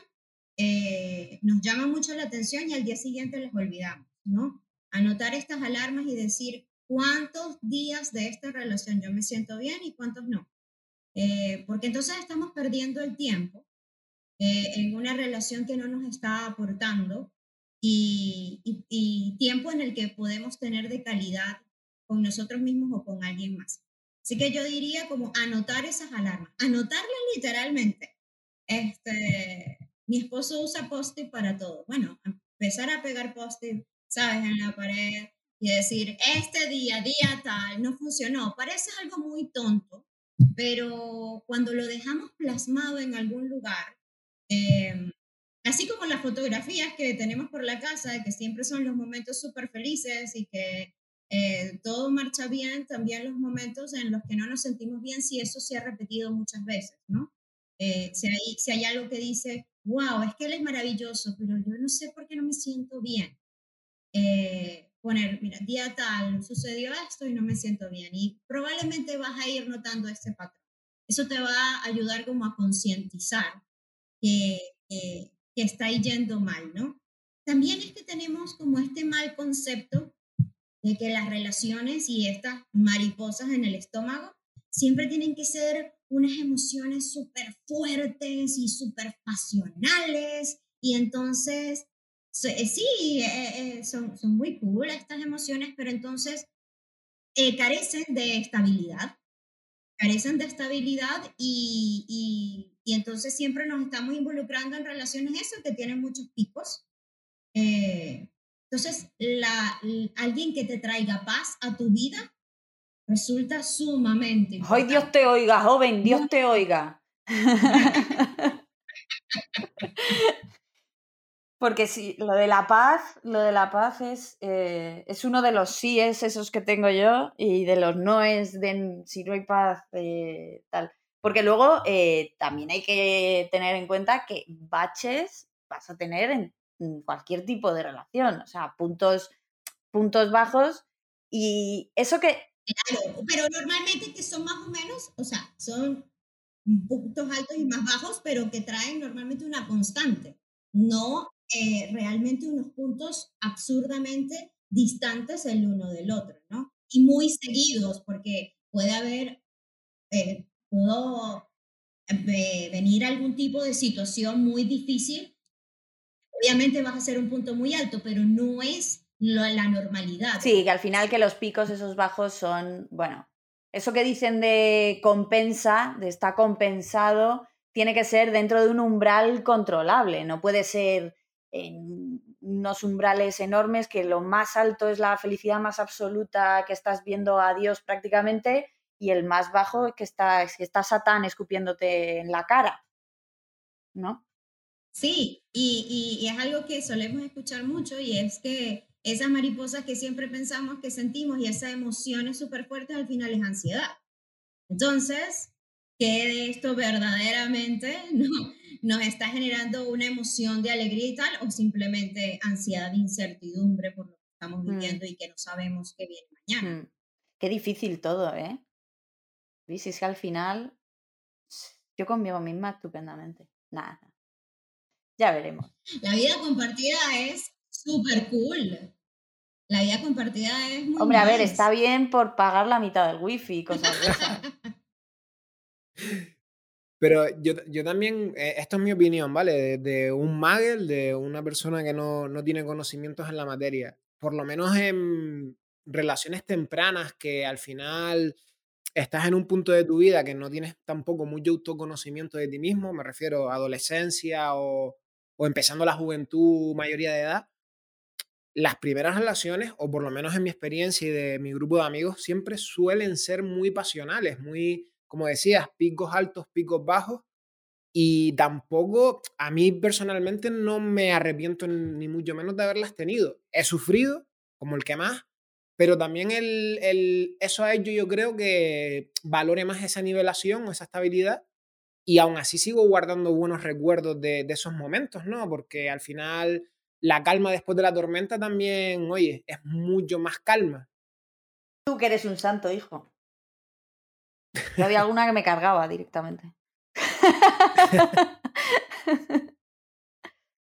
eh, nos llama mucho la atención y al día siguiente les olvidamos, ¿no? Anotar estas alarmas y decir cuántos días de esta relación yo me siento bien y cuántos no. Eh, porque entonces estamos perdiendo el tiempo eh, en una relación que no nos está aportando y, tiempo en el que podemos tener de calidad con nosotros mismos o con alguien más. Así que yo diría como anotar esas alarmas, anotarlas literalmente. Este, mi esposo usa post-it para todo. Bueno, empezar a pegar post-it, ¿sabes? En la pared y decir, este día, día tal, no funcionó. Parece algo muy tonto, pero cuando lo dejamos plasmado en algún lugar, eh, Así como las fotografías que tenemos por la casa, que siempre son los momentos súper felices y que eh, todo marcha bien, también los momentos en los que no nos sentimos bien, si eso se ha repetido muchas veces, ¿no? Eh, si, hay, si hay algo que dice, wow, es que él es maravilloso, pero yo no sé por qué no me siento bien. Eh, poner, mira, día tal, sucedió esto y no me siento bien. Y probablemente vas a ir notando este patrón. Eso te va a ayudar como a concientizar que que está yendo mal, ¿no? También es que tenemos como este mal concepto de que las relaciones y estas mariposas en el estómago siempre tienen que ser unas emociones súper fuertes y súper pasionales y entonces eh, sí, eh, eh, son, son muy cool estas emociones, pero entonces carecen de estabilidad, carecen de estabilidad y, entonces siempre nos estamos involucrando en relaciones eso que tienen muchos picos. Eh, entonces, la, alguien que te traiga paz a tu vida resulta sumamente. Hoy Dios te oiga, joven, Dios te oiga. Porque sí, lo de la paz, lo de la paz es, eh, es uno de los síes esos que tengo yo y de los noes de si no hay paz, eh, tal. Porque luego eh, también hay que tener en cuenta que baches vas a tener en, cualquier tipo de relación, o sea, puntos, puntos bajos y eso que... Claro, pero normalmente que son más o menos, o sea, son puntos altos y más bajos, pero que traen normalmente una constante, no eh, realmente unos puntos absurdamente distantes el uno del otro, ¿no? Y muy seguidos, porque puede haber, eh, pudo eh, venir algún tipo de situación muy difícil. Obviamente vas a ser un punto muy alto, pero no es la normalidad. Sí, que al final que los picos, esos bajos son, bueno, eso que dicen de compensa, de está compensado, tiene que ser dentro de un umbral controlable, no puede ser en unos umbrales enormes que lo más alto es la felicidad más absoluta que estás viendo a Dios prácticamente y el más bajo que está, que está Satán escupiéndote en la cara, ¿no? Sí, y, y, es algo que solemos escuchar mucho y es que esas mariposas que siempre pensamos que sentimos y esas emociones súper fuertes al final es ansiedad. Entonces, ¿qué de esto verdaderamente no, nos está generando una emoción de alegría y tal o simplemente ansiedad incertidumbre por lo que estamos mm. viviendo y que no sabemos qué viene mañana? Mm. Qué difícil todo, ¿eh? ¿Viste? Es que al final yo conmigo misma estupendamente. Nada. Ya veremos. La vida compartida es súper cool. La vida compartida es muy Hombre, a ver, está bien por pagar la mitad del wifi y cosas de esas. Pero yo, yo también, eh, esto es mi opinión, ¿vale? De, un magel, de una persona que no, no tiene conocimientos en la materia. Por lo menos en relaciones tempranas que al final estás en un punto de tu vida que no tienes tampoco mucho autoconocimiento de ti mismo, me refiero a adolescencia o, o empezando la juventud, mayoría de edad, las primeras relaciones, o por lo menos en mi experiencia y de mi grupo de amigos, siempre suelen ser muy pasionales, muy, como decías, picos altos, picos bajos. Y tampoco, a mí personalmente no me arrepiento ni mucho menos de haberlas tenido. He sufrido, como el que más, pero también el, el, eso ha hecho yo creo que valore más esa nivelación o esa estabilidad y aún así sigo guardando buenos recuerdos de, de, esos momentos, ¿no? Porque al final la calma después de la tormenta también, oye, es mucho más calma. Tú que eres un santo, hijo. Yo había alguna que me cargaba directamente.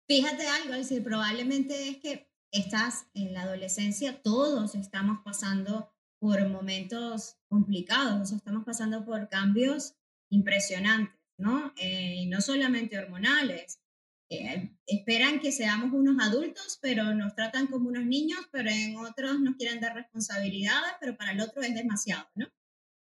Fíjate algo, es decir, probablemente es que estás en la adolescencia, todos estamos pasando por momentos complicados, estamos pasando por cambios impresionantes, ¿no? Eh, no solamente hormonales, eh, esperan que seamos unos adultos, pero nos tratan como unos niños, pero en otros nos quieren dar responsabilidades, pero para el otro es demasiado, ¿no?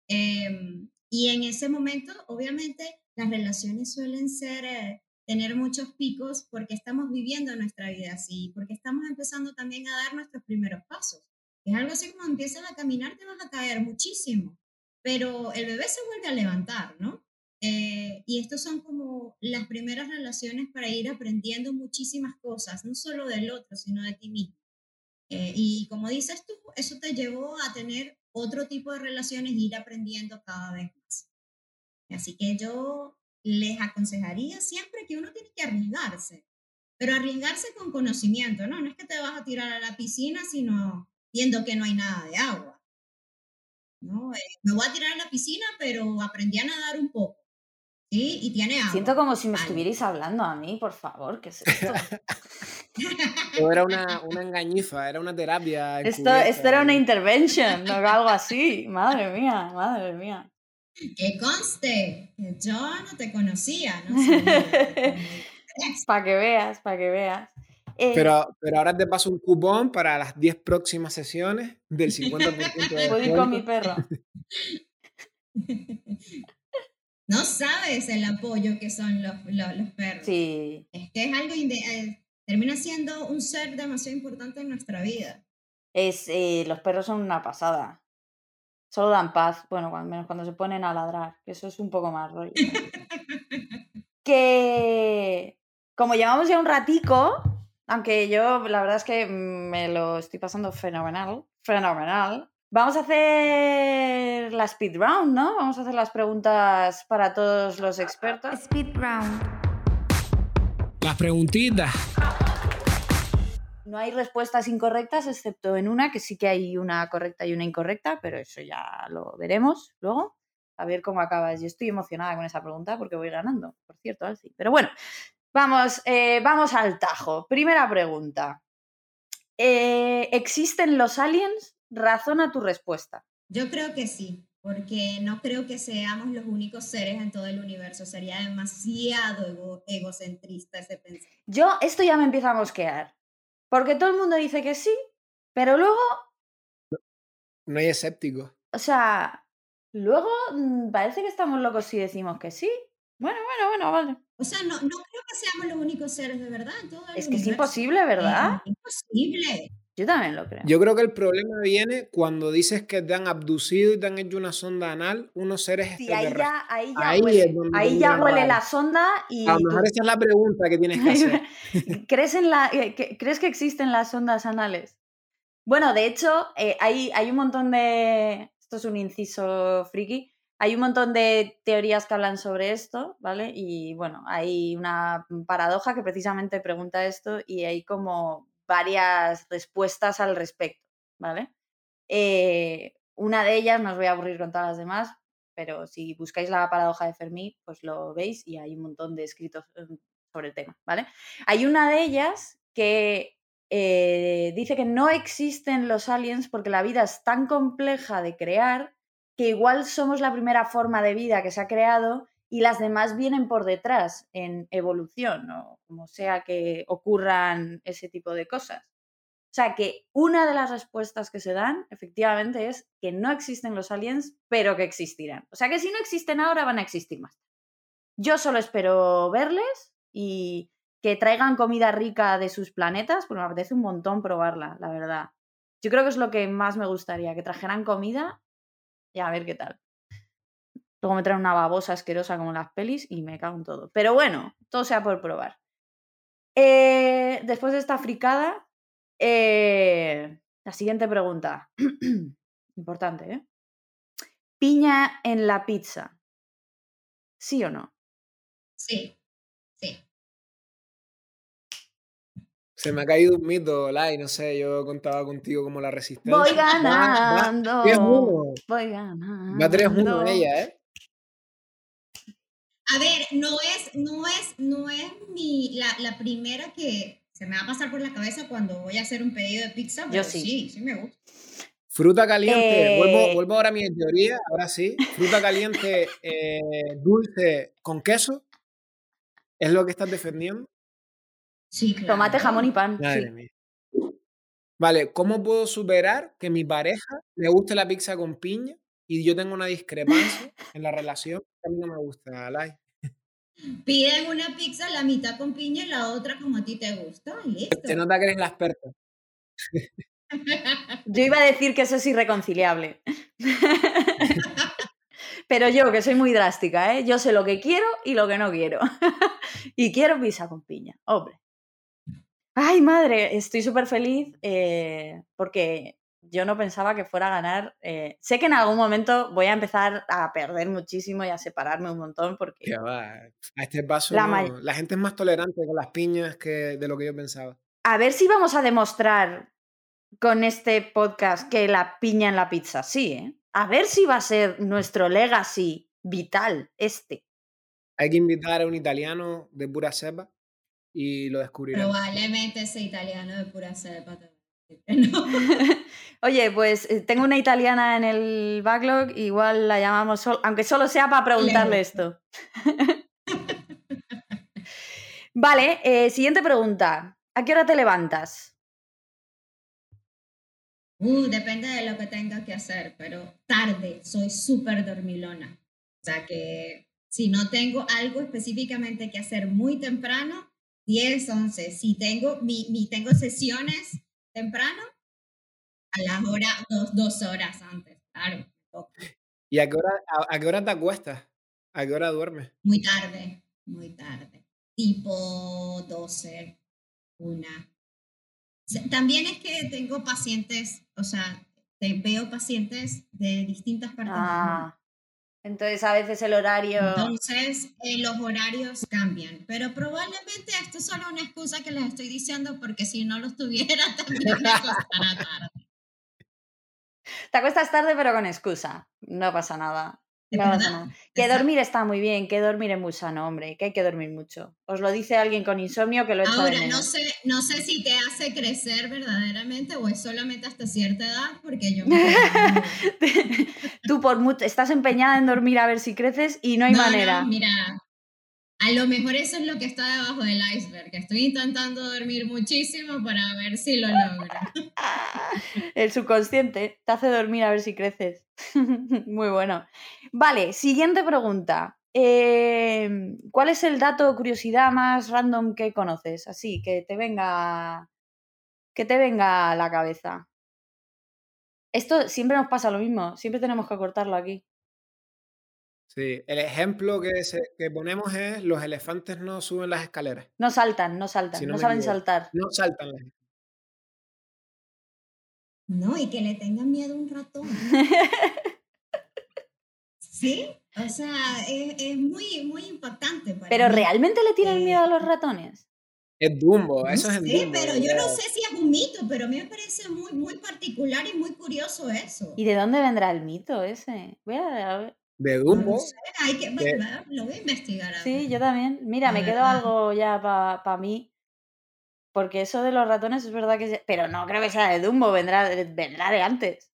Em, y en ese momento, obviamente, las relaciones suelen ser, eh, tener muchos picos porque estamos viviendo nuestra vida así, porque estamos empezando también a dar nuestros primeros pasos. Es algo así como empiezas a caminar, te vas a caer muchísimo, pero el bebé se vuelve a levantar, ¿no? Eh, y estos son como las primeras relaciones para ir aprendiendo muchísimas cosas, no solo del otro, sino de ti mismo. Eh, y como dices tú, eso te llevó a tener otro tipo de relaciones y ir aprendiendo cada vez más. Así que yo les aconsejaría siempre que uno tiene que arriesgarse, pero arriesgarse con conocimiento, ¿no? No es que te vas a tirar a la piscina, sino viendo que no hay nada de agua. ¿no? Eh, me voy a tirar a la piscina, pero aprendí a nadar un poco. Sí, y tiene agua. Siento como si me estuvierais hablando a mí, por favor, ¿qué es esto? o era una, una, engañifa, era una terapia. Esto, esto era una intervention, no algo así. Madre mía, madre mía. Que conste, yo no te conocía, ¿no? para que veas, para que veas. Eh, pero, pero ahora te paso un cupón para las 10 próximas sesiones del 50% de Puedo ir con mi perro. no sabes el apoyo que son los, los, perros. Sí. Es que es algo, eh, termina siendo un ser demasiado importante en nuestra vida. Es, eh, los perros son una pasada. Solo dan paz, bueno, al menos cuando se ponen a ladrar, que eso es un poco más rollo. que como llevamos ya un ratico, aunque yo la verdad es que me lo estoy pasando fenomenal, fenomenal, Vamos a hacer la speed round, ¿no? Vamos a hacer las preguntas para todos los expertos. Speed round. Las preguntitas. No hay respuestas incorrectas, excepto en una, que sí que hay una correcta y una incorrecta, pero eso ya lo veremos luego. A ver cómo acabas. Yo estoy emocionada con esa pregunta porque voy ganando, por cierto, Alci. Pero bueno, vamos, eh, vamos al tajo. Primera pregunta. Eh, ¿Existen los aliens? Razona tu respuesta. Yo creo que sí, porque no creo que seamos los únicos seres en todo el universo. Sería demasiado ego- egocentrista ese pensamiento. Yo, esto ya me empieza a mosquear. Porque todo el mundo dice que sí, pero luego, No hay escépticos. o sea, luego mm, parece que estamos locos si decimos que sí. Bueno, bueno, bueno, vale. O sea, no, no creo que seamos los únicos seres de verdad en todo el Es que es imposible, ¿verdad? Es imposible. Yo también lo creo. Yo creo que el problema viene cuando dices que te han abducido y te han hecho una sonda anal unos seres Sí, ahí ya, ahí ya Ahí huele, ahí ya la huele raya. la sonda y A lo mejor esa es la pregunta que tienes que hacer. ¿Crees, en la, eh, que- ¿Crees que existen las sondas anales? Bueno, de hecho, eh, hay, hay un montón de... Esto es un inciso friki. Hay un montón de teorías que hablan sobre esto, ¿vale? Y bueno, hay una paradoja que precisamente pregunta esto y hay como varias respuestas al respecto, ¿vale? Eh, una de ellas, no os voy a aburrir con todas las demás, pero si buscáis la paradoja de Fermi, pues lo veis y hay un montón de escritos eh, sobre el tema, ¿vale? Hay una de ellas que eh, dice que no existen los aliens porque la vida es tan compleja de crear que igual somos la primera forma de vida que se ha creado y las demás vienen por detrás en evolución o como sea que ocurran ese tipo de cosas. O sea que una de las respuestas que se dan efectivamente es que no existen los aliens, pero que existirán. O sea que si no existen ahora, van a existir más. Yo solo espero verles y que traigan comida rica de sus planetas, porque me apetece un montón probarla, la verdad. Yo creo que es lo que más me gustaría, que trajeran comida y a ver qué tal. Luego me traen una babosa asquerosa como en las pelis y me cago en todo. Pero bueno, todo sea por probar. Eh, después de esta fricada, eh, la siguiente pregunta. Importante, ¿eh? Piña en la pizza. ¿Sí o no? Sí, sí. Se me ha caído un mito, Lai, no sé, yo contaba contigo como la resistencia. Voy Va- va ganando. 3-1. Voy ganando. Va 3-1 ella, ¿eh? A ver, no es, no es, no es mi, la, la primera que se me va a pasar por la cabeza cuando voy a hacer un pedido de pizza, pero sí. sí, sí me gusta. Fruta caliente, Eh, vuelvo, vuelvo ahora a mi teoría, ahora sí. Fruta caliente eh, dulce con queso, ¿es lo que estás defendiendo? Sí, claro. Tomate, jamón y pan. Madre sí. mía. Vale, ¿cómo puedo superar que mi pareja le guste la pizza con piña y yo tengo una discrepancia en la relación que a mí no me gusta, Lai? Piden una pizza, la mitad con piña y la otra como a ti te gusta, y listo. Se nota que eres la experta. Yo iba a decir que eso es irreconciliable. Pero yo, que soy muy drástica, ¿eh? Yo sé lo que quiero y lo que no quiero. y quiero pizza con piña, hombre. Ay, madre, estoy súper feliz eh, porque yo no pensaba que fuera a ganar. eh, sé que en algún momento voy a empezar a perder muchísimo y a separarme un montón porque... Que va, a este paso La no. may- la gente es más tolerante con las piñas que de lo que yo pensaba. A ver si vamos a demostrar con este podcast que la piña en la pizza sí, ¿eh? A ver si va a ser nuestro legacy vital este. Hay que invitar a un italiano de pura cepa y lo descubriremos. Probablemente ese italiano de pura cepa no. Oye, pues eh, tengo una italiana en el backlog, igual la llamamos, sol- aunque solo sea para preguntarle Le esto. vale, eh, siguiente pregunta. ¿A qué hora te levantas? Uh, depende de lo que tenga que hacer, pero tarde, soy súper dormilona. O sea que si no tengo algo específicamente que hacer muy temprano, 10, 11. Si tengo, mi, mi- tengo sesiones temprano, a las horas, dos, dos horas antes, claro. ¿Y a qué, hora, a, a qué hora te acuestas? ¿A qué hora duermes? Muy tarde, muy tarde. Tipo 12, una. También es que tengo pacientes, o sea, te veo pacientes de distintas partes del mundo. Ah, entonces a veces el horario... Entonces, eh, los horarios cambian, pero probablemente esto es solo una excusa que les estoy diciendo porque si no los tuviera también me acostará tarde. Te acuestas tarde pero con excusa. No pasa nada. ¿De No pasa verdad? nada. Que dormir está muy bien, que dormir es muy sano, hombre, que hay que dormir mucho. Os lo dice alguien con insomnio que lo echa de Ahora, no menos. sé, no sé si te hace crecer verdaderamente o es solamente hasta cierta edad, porque yo me. Tú por mu- estás empeñada en dormir a ver si creces y no hay No, no, manera. mira, a lo mejor eso es lo que está debajo del iceberg. Estoy intentando dormir muchísimo para ver si lo logro. El subconsciente te hace dormir a ver si creces. Muy bueno. Vale, siguiente pregunta. Eh, ¿Cuál es el dato o curiosidad más random que conoces? Así, que te venga. Que te venga a la cabeza. Esto siempre nos pasa lo mismo, siempre tenemos que cortarlo aquí. Sí, el ejemplo que, se- que ponemos es los elefantes no suben las escaleras, No saltan, no saltan, si no, no saben equivoco. saltar. No saltan las No, y que le tengan miedo a un ratón. Sí, o sea, es, es muy, muy impactante. Para Pero mí. ¿realmente le tienen Eh, miedo a los ratones? Es Dumbo, No eso es en sé, Dumbo. pero yo no sé si es un mito, pero a mí me parece muy, muy particular y muy curioso eso. ¿Y de dónde vendrá el mito ese? Voy a, a ver. De Dumbo, lo sé, hay que, que- bueno, lo voy a investigar. a Sí, yo también. Mira, me quedo algo ya para mí. Porque eso de los ratones es verdad que... se- Pero no creo que sea de Dumbo, vendrá, de- vendrá de antes.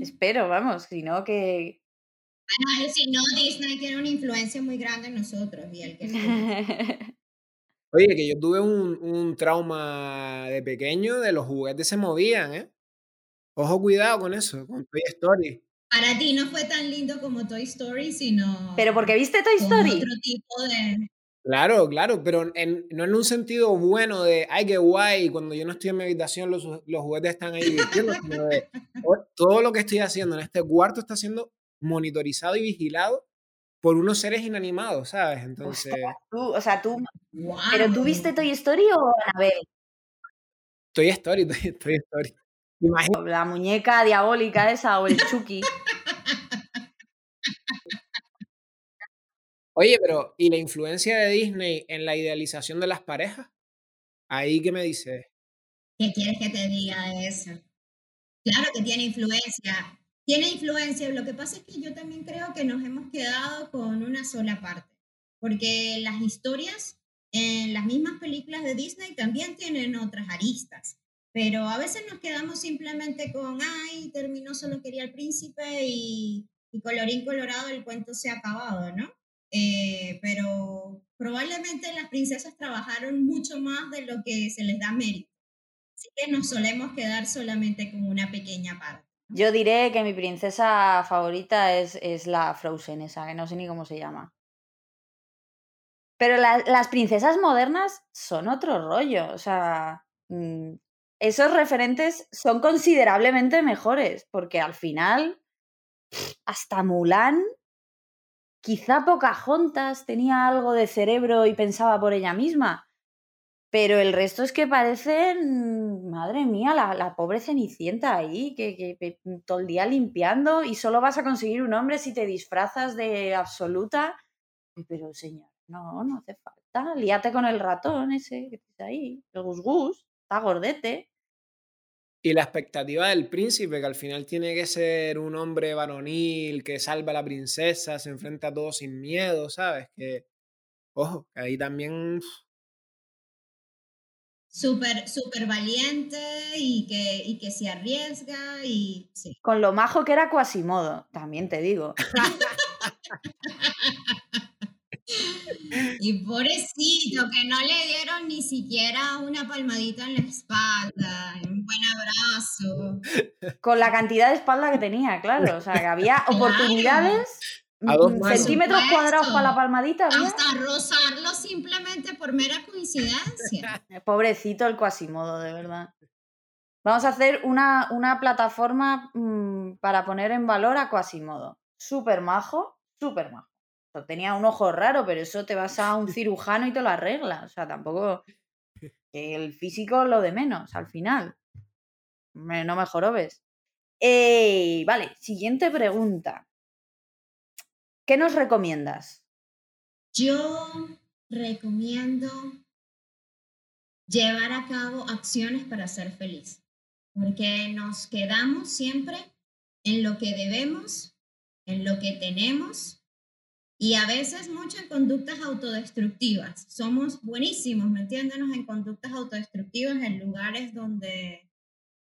Espero, vamos, si no que... Bueno, si no, Disney tiene una influencia muy grande en nosotros y el que Oye, que yo tuve un, un trauma de pequeño de los juguetes se movían, ¿eh? Ojo, cuidado con eso, con Toy Story. para ti no fue tan lindo como Toy Story, sino Pero porque viste Toy Story. otro tipo de... Claro, claro, pero en- no en un sentido bueno de, ay, qué guay, cuando yo no estoy en mi habitación los, los juguetes están ahí divirtiendo, sino de, "Oh, todo lo que estoy haciendo en este cuarto está siendo monitorizado y vigilado por unos seres inanimados, ¿sabes? Entonces, Tú, o sea, tú... ¡Wow! ¿Pero tú viste Toy Story o Anabel? Toy Story, Toy, Toy Story. Imagínate, La muñeca diabólica esa o el Chucky. oye, pero ¿y la influencia de Disney en la idealización de las parejas? Ahí que me dices, ¿Qué quieres que te diga de eso? Claro que tiene influencia. Tiene influencia. Lo que pasa es que yo también creo que nos hemos quedado con una sola parte. Porque las historias en las mismas películas de Disney también tienen otras aristas. Pero a veces nos quedamos simplemente con, ay, terminó, solo quería el príncipe y, y colorín colorado, el cuento se ha acabado, ¿no? Eh, pero probablemente las princesas trabajaron mucho más de lo que se les da mérito. Así que nos solemos quedar solamente con una pequeña parte. Yo diré que mi princesa favorita es, es la Frozen, esa, que no sé ni cómo se llama. Pero la- las princesas modernas son otro rollo. O sea, mm, esos referentes son considerablemente mejores, porque al final, hasta Mulan, quizá Pocahontas tenía algo de cerebro y pensaba por ella misma. Pero el resto es que parecen, madre mía, la, la pobre Cenicienta ahí, que, que- todo el día limpiando y solo vas a conseguir un hombre si te disfrazas de absoluta. Pero señor, no, no hace falta. Líate con el ratón ese que tienes ahí, el Gus Gus, está gordete. y la expectativa del príncipe, que al final tiene que ser un hombre varonil, que salva a la princesa, se enfrenta a todo sin miedo, ¿sabes? Que, ojo, que ahí también Súper, súper valiente y que, y que se arriesga y sí. Con lo majo que era Quasimodo, también te digo. Y pobrecito, que no le dieron ni siquiera una palmadita en la espalda, un buen abrazo. Con la cantidad de espalda que tenía, claro. O sea, que había Claro. oportunidades, A dos mm, centímetros cuadrados para la palmadita. había. Hasta rozarlo simplemente por mera coincidencia. Pobrecito el Quasimodo, de verdad. Vamos a hacer una, una plataforma mm, para poner en valor a Quasimodo. Súper majo, súper majo. Tenía un ojo raro, pero eso te vas a un cirujano y te lo arregla. O sea, tampoco. El físico lo de menos, al final. no me jorobes. Eh, vale, siguiente pregunta. ¿Qué nos recomiendas? Yo recomiendo llevar a cabo acciones para ser feliz, porque nos quedamos siempre en lo que debemos, en lo que tenemos y a veces mucho en conductas autodestructivas. Somos buenísimos metiéndonos en conductas autodestructivas en lugares donde,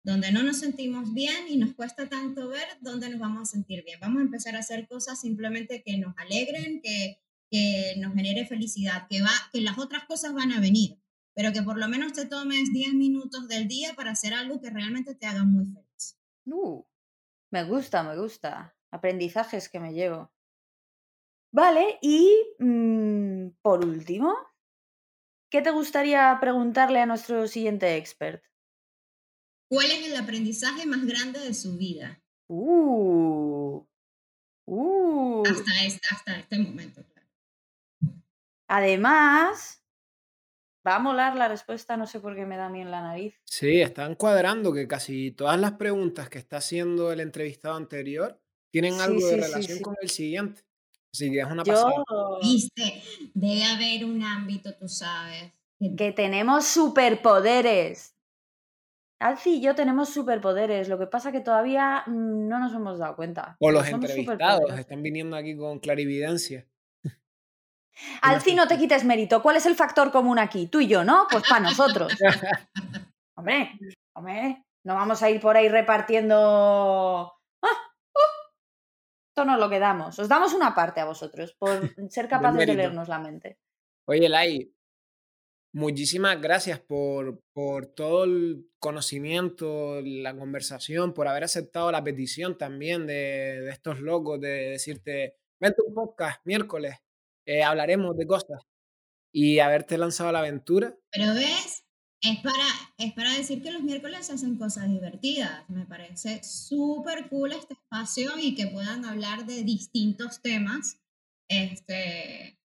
donde no nos sentimos bien y nos cuesta tanto ver dónde nos vamos a sentir bien. Vamos a empezar a hacer cosas simplemente que nos alegren, que, que nos genere felicidad, que, va, que las otras cosas van a venir, pero que por lo menos te tomes 10 minutos del día para hacer algo que realmente te haga muy feliz. Uh, me gusta, me gusta. Aprendizajes que me llevo. Vale, y mm, por último, ¿qué te gustaría preguntarle a nuestro siguiente expert? ¿Cuál es el aprendizaje más grande de su vida? Uh, uh. Hasta, este, hasta este momento, claro. Además, va a molar la respuesta, no sé por qué me da a mí en la nariz. Sí, están cuadrando que casi todas las preguntas que está haciendo el entrevistado anterior tienen algo de relación con el siguiente. Así que es una pasada. Viste, debe haber un ámbito, tú sabes. Que tenemos superpoderes. Alci y yo tenemos superpoderes, lo que pasa que todavía no nos hemos dado cuenta. O los entrevistados están viniendo aquí con clarividencia. Alci, no te quites mérito. ¿Cuál es el factor común aquí? Tú y yo, ¿no? Pues para nosotros. hombre, hombre, no vamos a ir por ahí repartiendo esto nos lo quedamos. Os damos una parte a vosotros por ser capaces de leernos la mente. Oye, Lai, muchísimas gracias por, por todo el conocimiento, la conversación, por haber aceptado la petición también de, de estos locos de decirte, ven tu podcast miércoles, eh, hablaremos de cosas y haberte lanzado a la aventura. Pero ves, es para, es para decir que los miércoles se hacen cosas divertidas. Me parece súper cool este espacio y que puedan hablar de distintos temas. Este,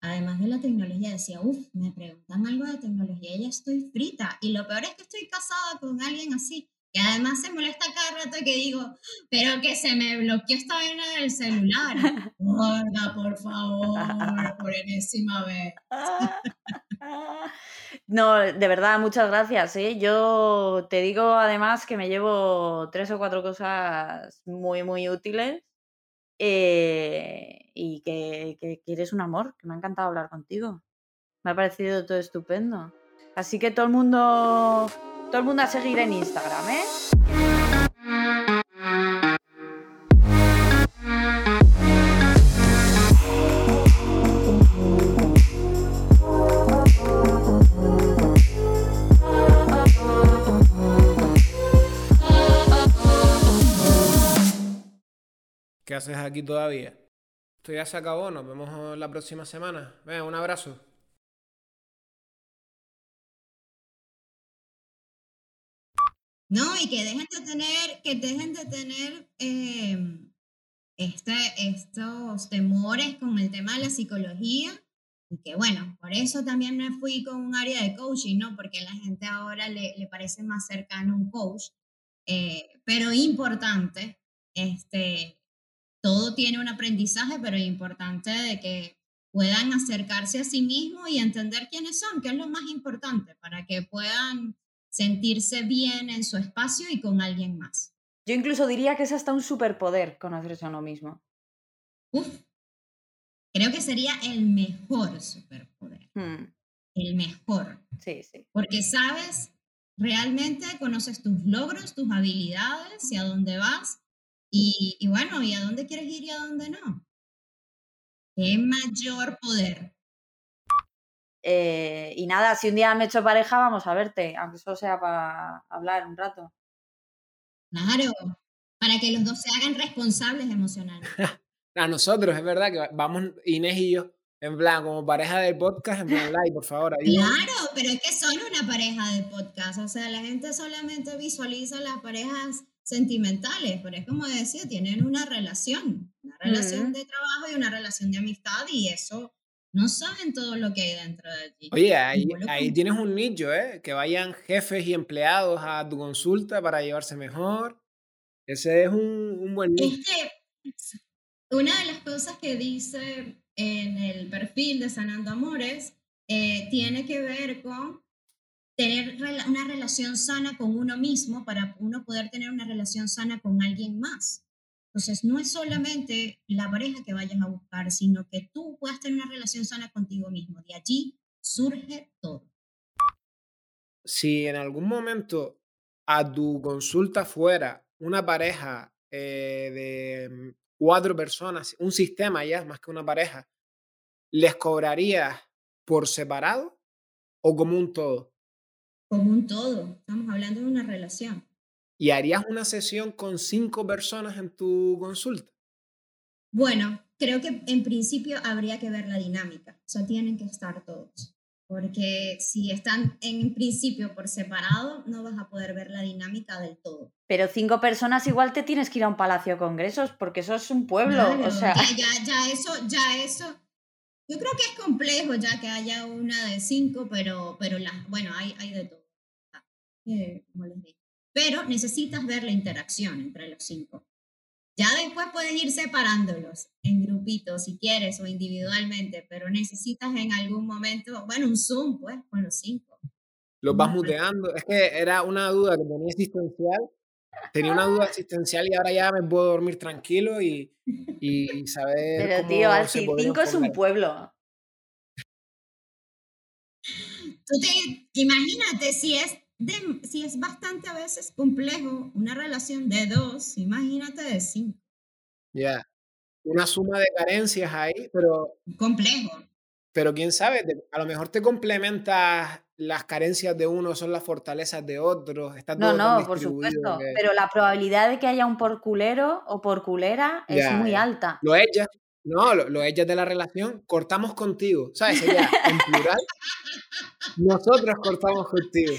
además de la tecnología, decía, uff, me preguntan algo de tecnología y ya estoy frita. Y lo peor es que estoy casada con alguien así, que además se molesta cada rato que digo, pero que se me bloqueó esta vena del celular. Gorda, por favor, por enésima vez. No, de verdad, muchas gracias. ¿eh? Yo te digo además que me llevo tres o cuatro cosas muy, muy útiles eh, y que, que, eres un amor, que me ha encantado hablar contigo. Me ha parecido todo estupendo. Así que todo el mundo, todo el mundo a seguir en Instagram, ¿eh? ¿Qué haces aquí todavía? Esto ya se acabó, nos vemos la próxima semana. Venga, un abrazo. No, y que dejen de tener, que dejen de tener este, estos temores con el tema de la psicología. Y que bueno, por eso también me fui con un área de coaching, ¿no? Porque la gente ahora le, le parece más cercano un coach. Eh, pero importante, este, todo tiene un aprendizaje, pero importante de que puedan acercarse a sí mismos y entender quiénes son, que es lo más importante, para que puedan sentirse bien en su espacio y con alguien más. Yo incluso diría que es hasta un superpoder conocerse a uno mismo. Uf, creo que sería el mejor superpoder. Hmm. El mejor. Sí, sí. Porque sabes, realmente conoces tus logros, tus habilidades y a dónde vas y, bueno, ¿y a dónde quieres ir y a dónde no? ¿Qué mayor poder? Eh, y nada, si un día me he hecho pareja, vamos a verte, aunque solo sea para hablar un rato. Claro, para que los dos se hagan responsables emocionalmente. a nosotros, es verdad que vamos Inés y yo, en plan, como pareja del podcast, en plan, like, por favor. Claro, pero es que son una pareja de podcast, o sea, la gente solamente visualiza las parejas sentimentales, pero es como decía, tienen una relación, una relación de trabajo y una relación de amistad y eso No saben todo lo que hay dentro de ti. Oye, ahí, ahí tienes un nicho, ¿eh? Que vayan jefes y empleados a tu consulta para llevarse mejor. Ese es un, un buen nicho. Es que una de las cosas que dice en el perfil de Sanando Amores eh, tiene que ver con tener una relación sana con uno mismo para uno poder tener una relación sana con alguien más. Entonces, no es solamente la pareja que vayas a buscar, sino que tú puedas tener una relación sana contigo mismo. De allí surge todo. Si en algún momento a tu consulta fuera una pareja eh, de cuatro personas, un sistema ya más que una pareja, ¿les cobrarías por separado o como un todo? Como un todo. Estamos hablando de una relación. ¿Y harías una sesión con cinco personas en tu consulta? Bueno, creo que en principio habría que ver la dinámica, o sea, tienen que estar todos, porque si están en principio por separado, no vas a poder ver la dinámica del todo. Pero cinco personas igual te tienes que ir a un palacio de congresos, porque eso es un pueblo, o sea... Ya, ya, eso, ya eso, yo creo que es complejo ya que haya una de cinco, pero, pero la, bueno, hay, hay de todo, eh, como les digo pero necesitas ver la interacción entre los cinco. Ya después puedes ir separándolos en grupitos si quieres o individualmente, pero necesitas en algún momento, bueno, un Zoom, pues, con los cinco. Los vas muteando. Es que era una duda que tenía existencial. Tenía una duda existencial y ahora ya me puedo dormir tranquilo y, y saber. Pero tío, así cinco es un pueblo. Tú te, imagínate si es si es bastante a veces complejo una relación de dos, imagínate de cinco. Ya, una suma de carencias ahí, pero... Complejo. Pero quién sabe, a lo mejor te complementas las carencias de uno son las fortalezas de otro. Está todo no, no, por supuesto. Pero la probabilidad de que haya un porculero o porculera es muy alta. Lo ella, no, lo, lo ella de la relación, cortamos contigo. ¿Sabes? Sería en plural. Nosotros cortamos contigo.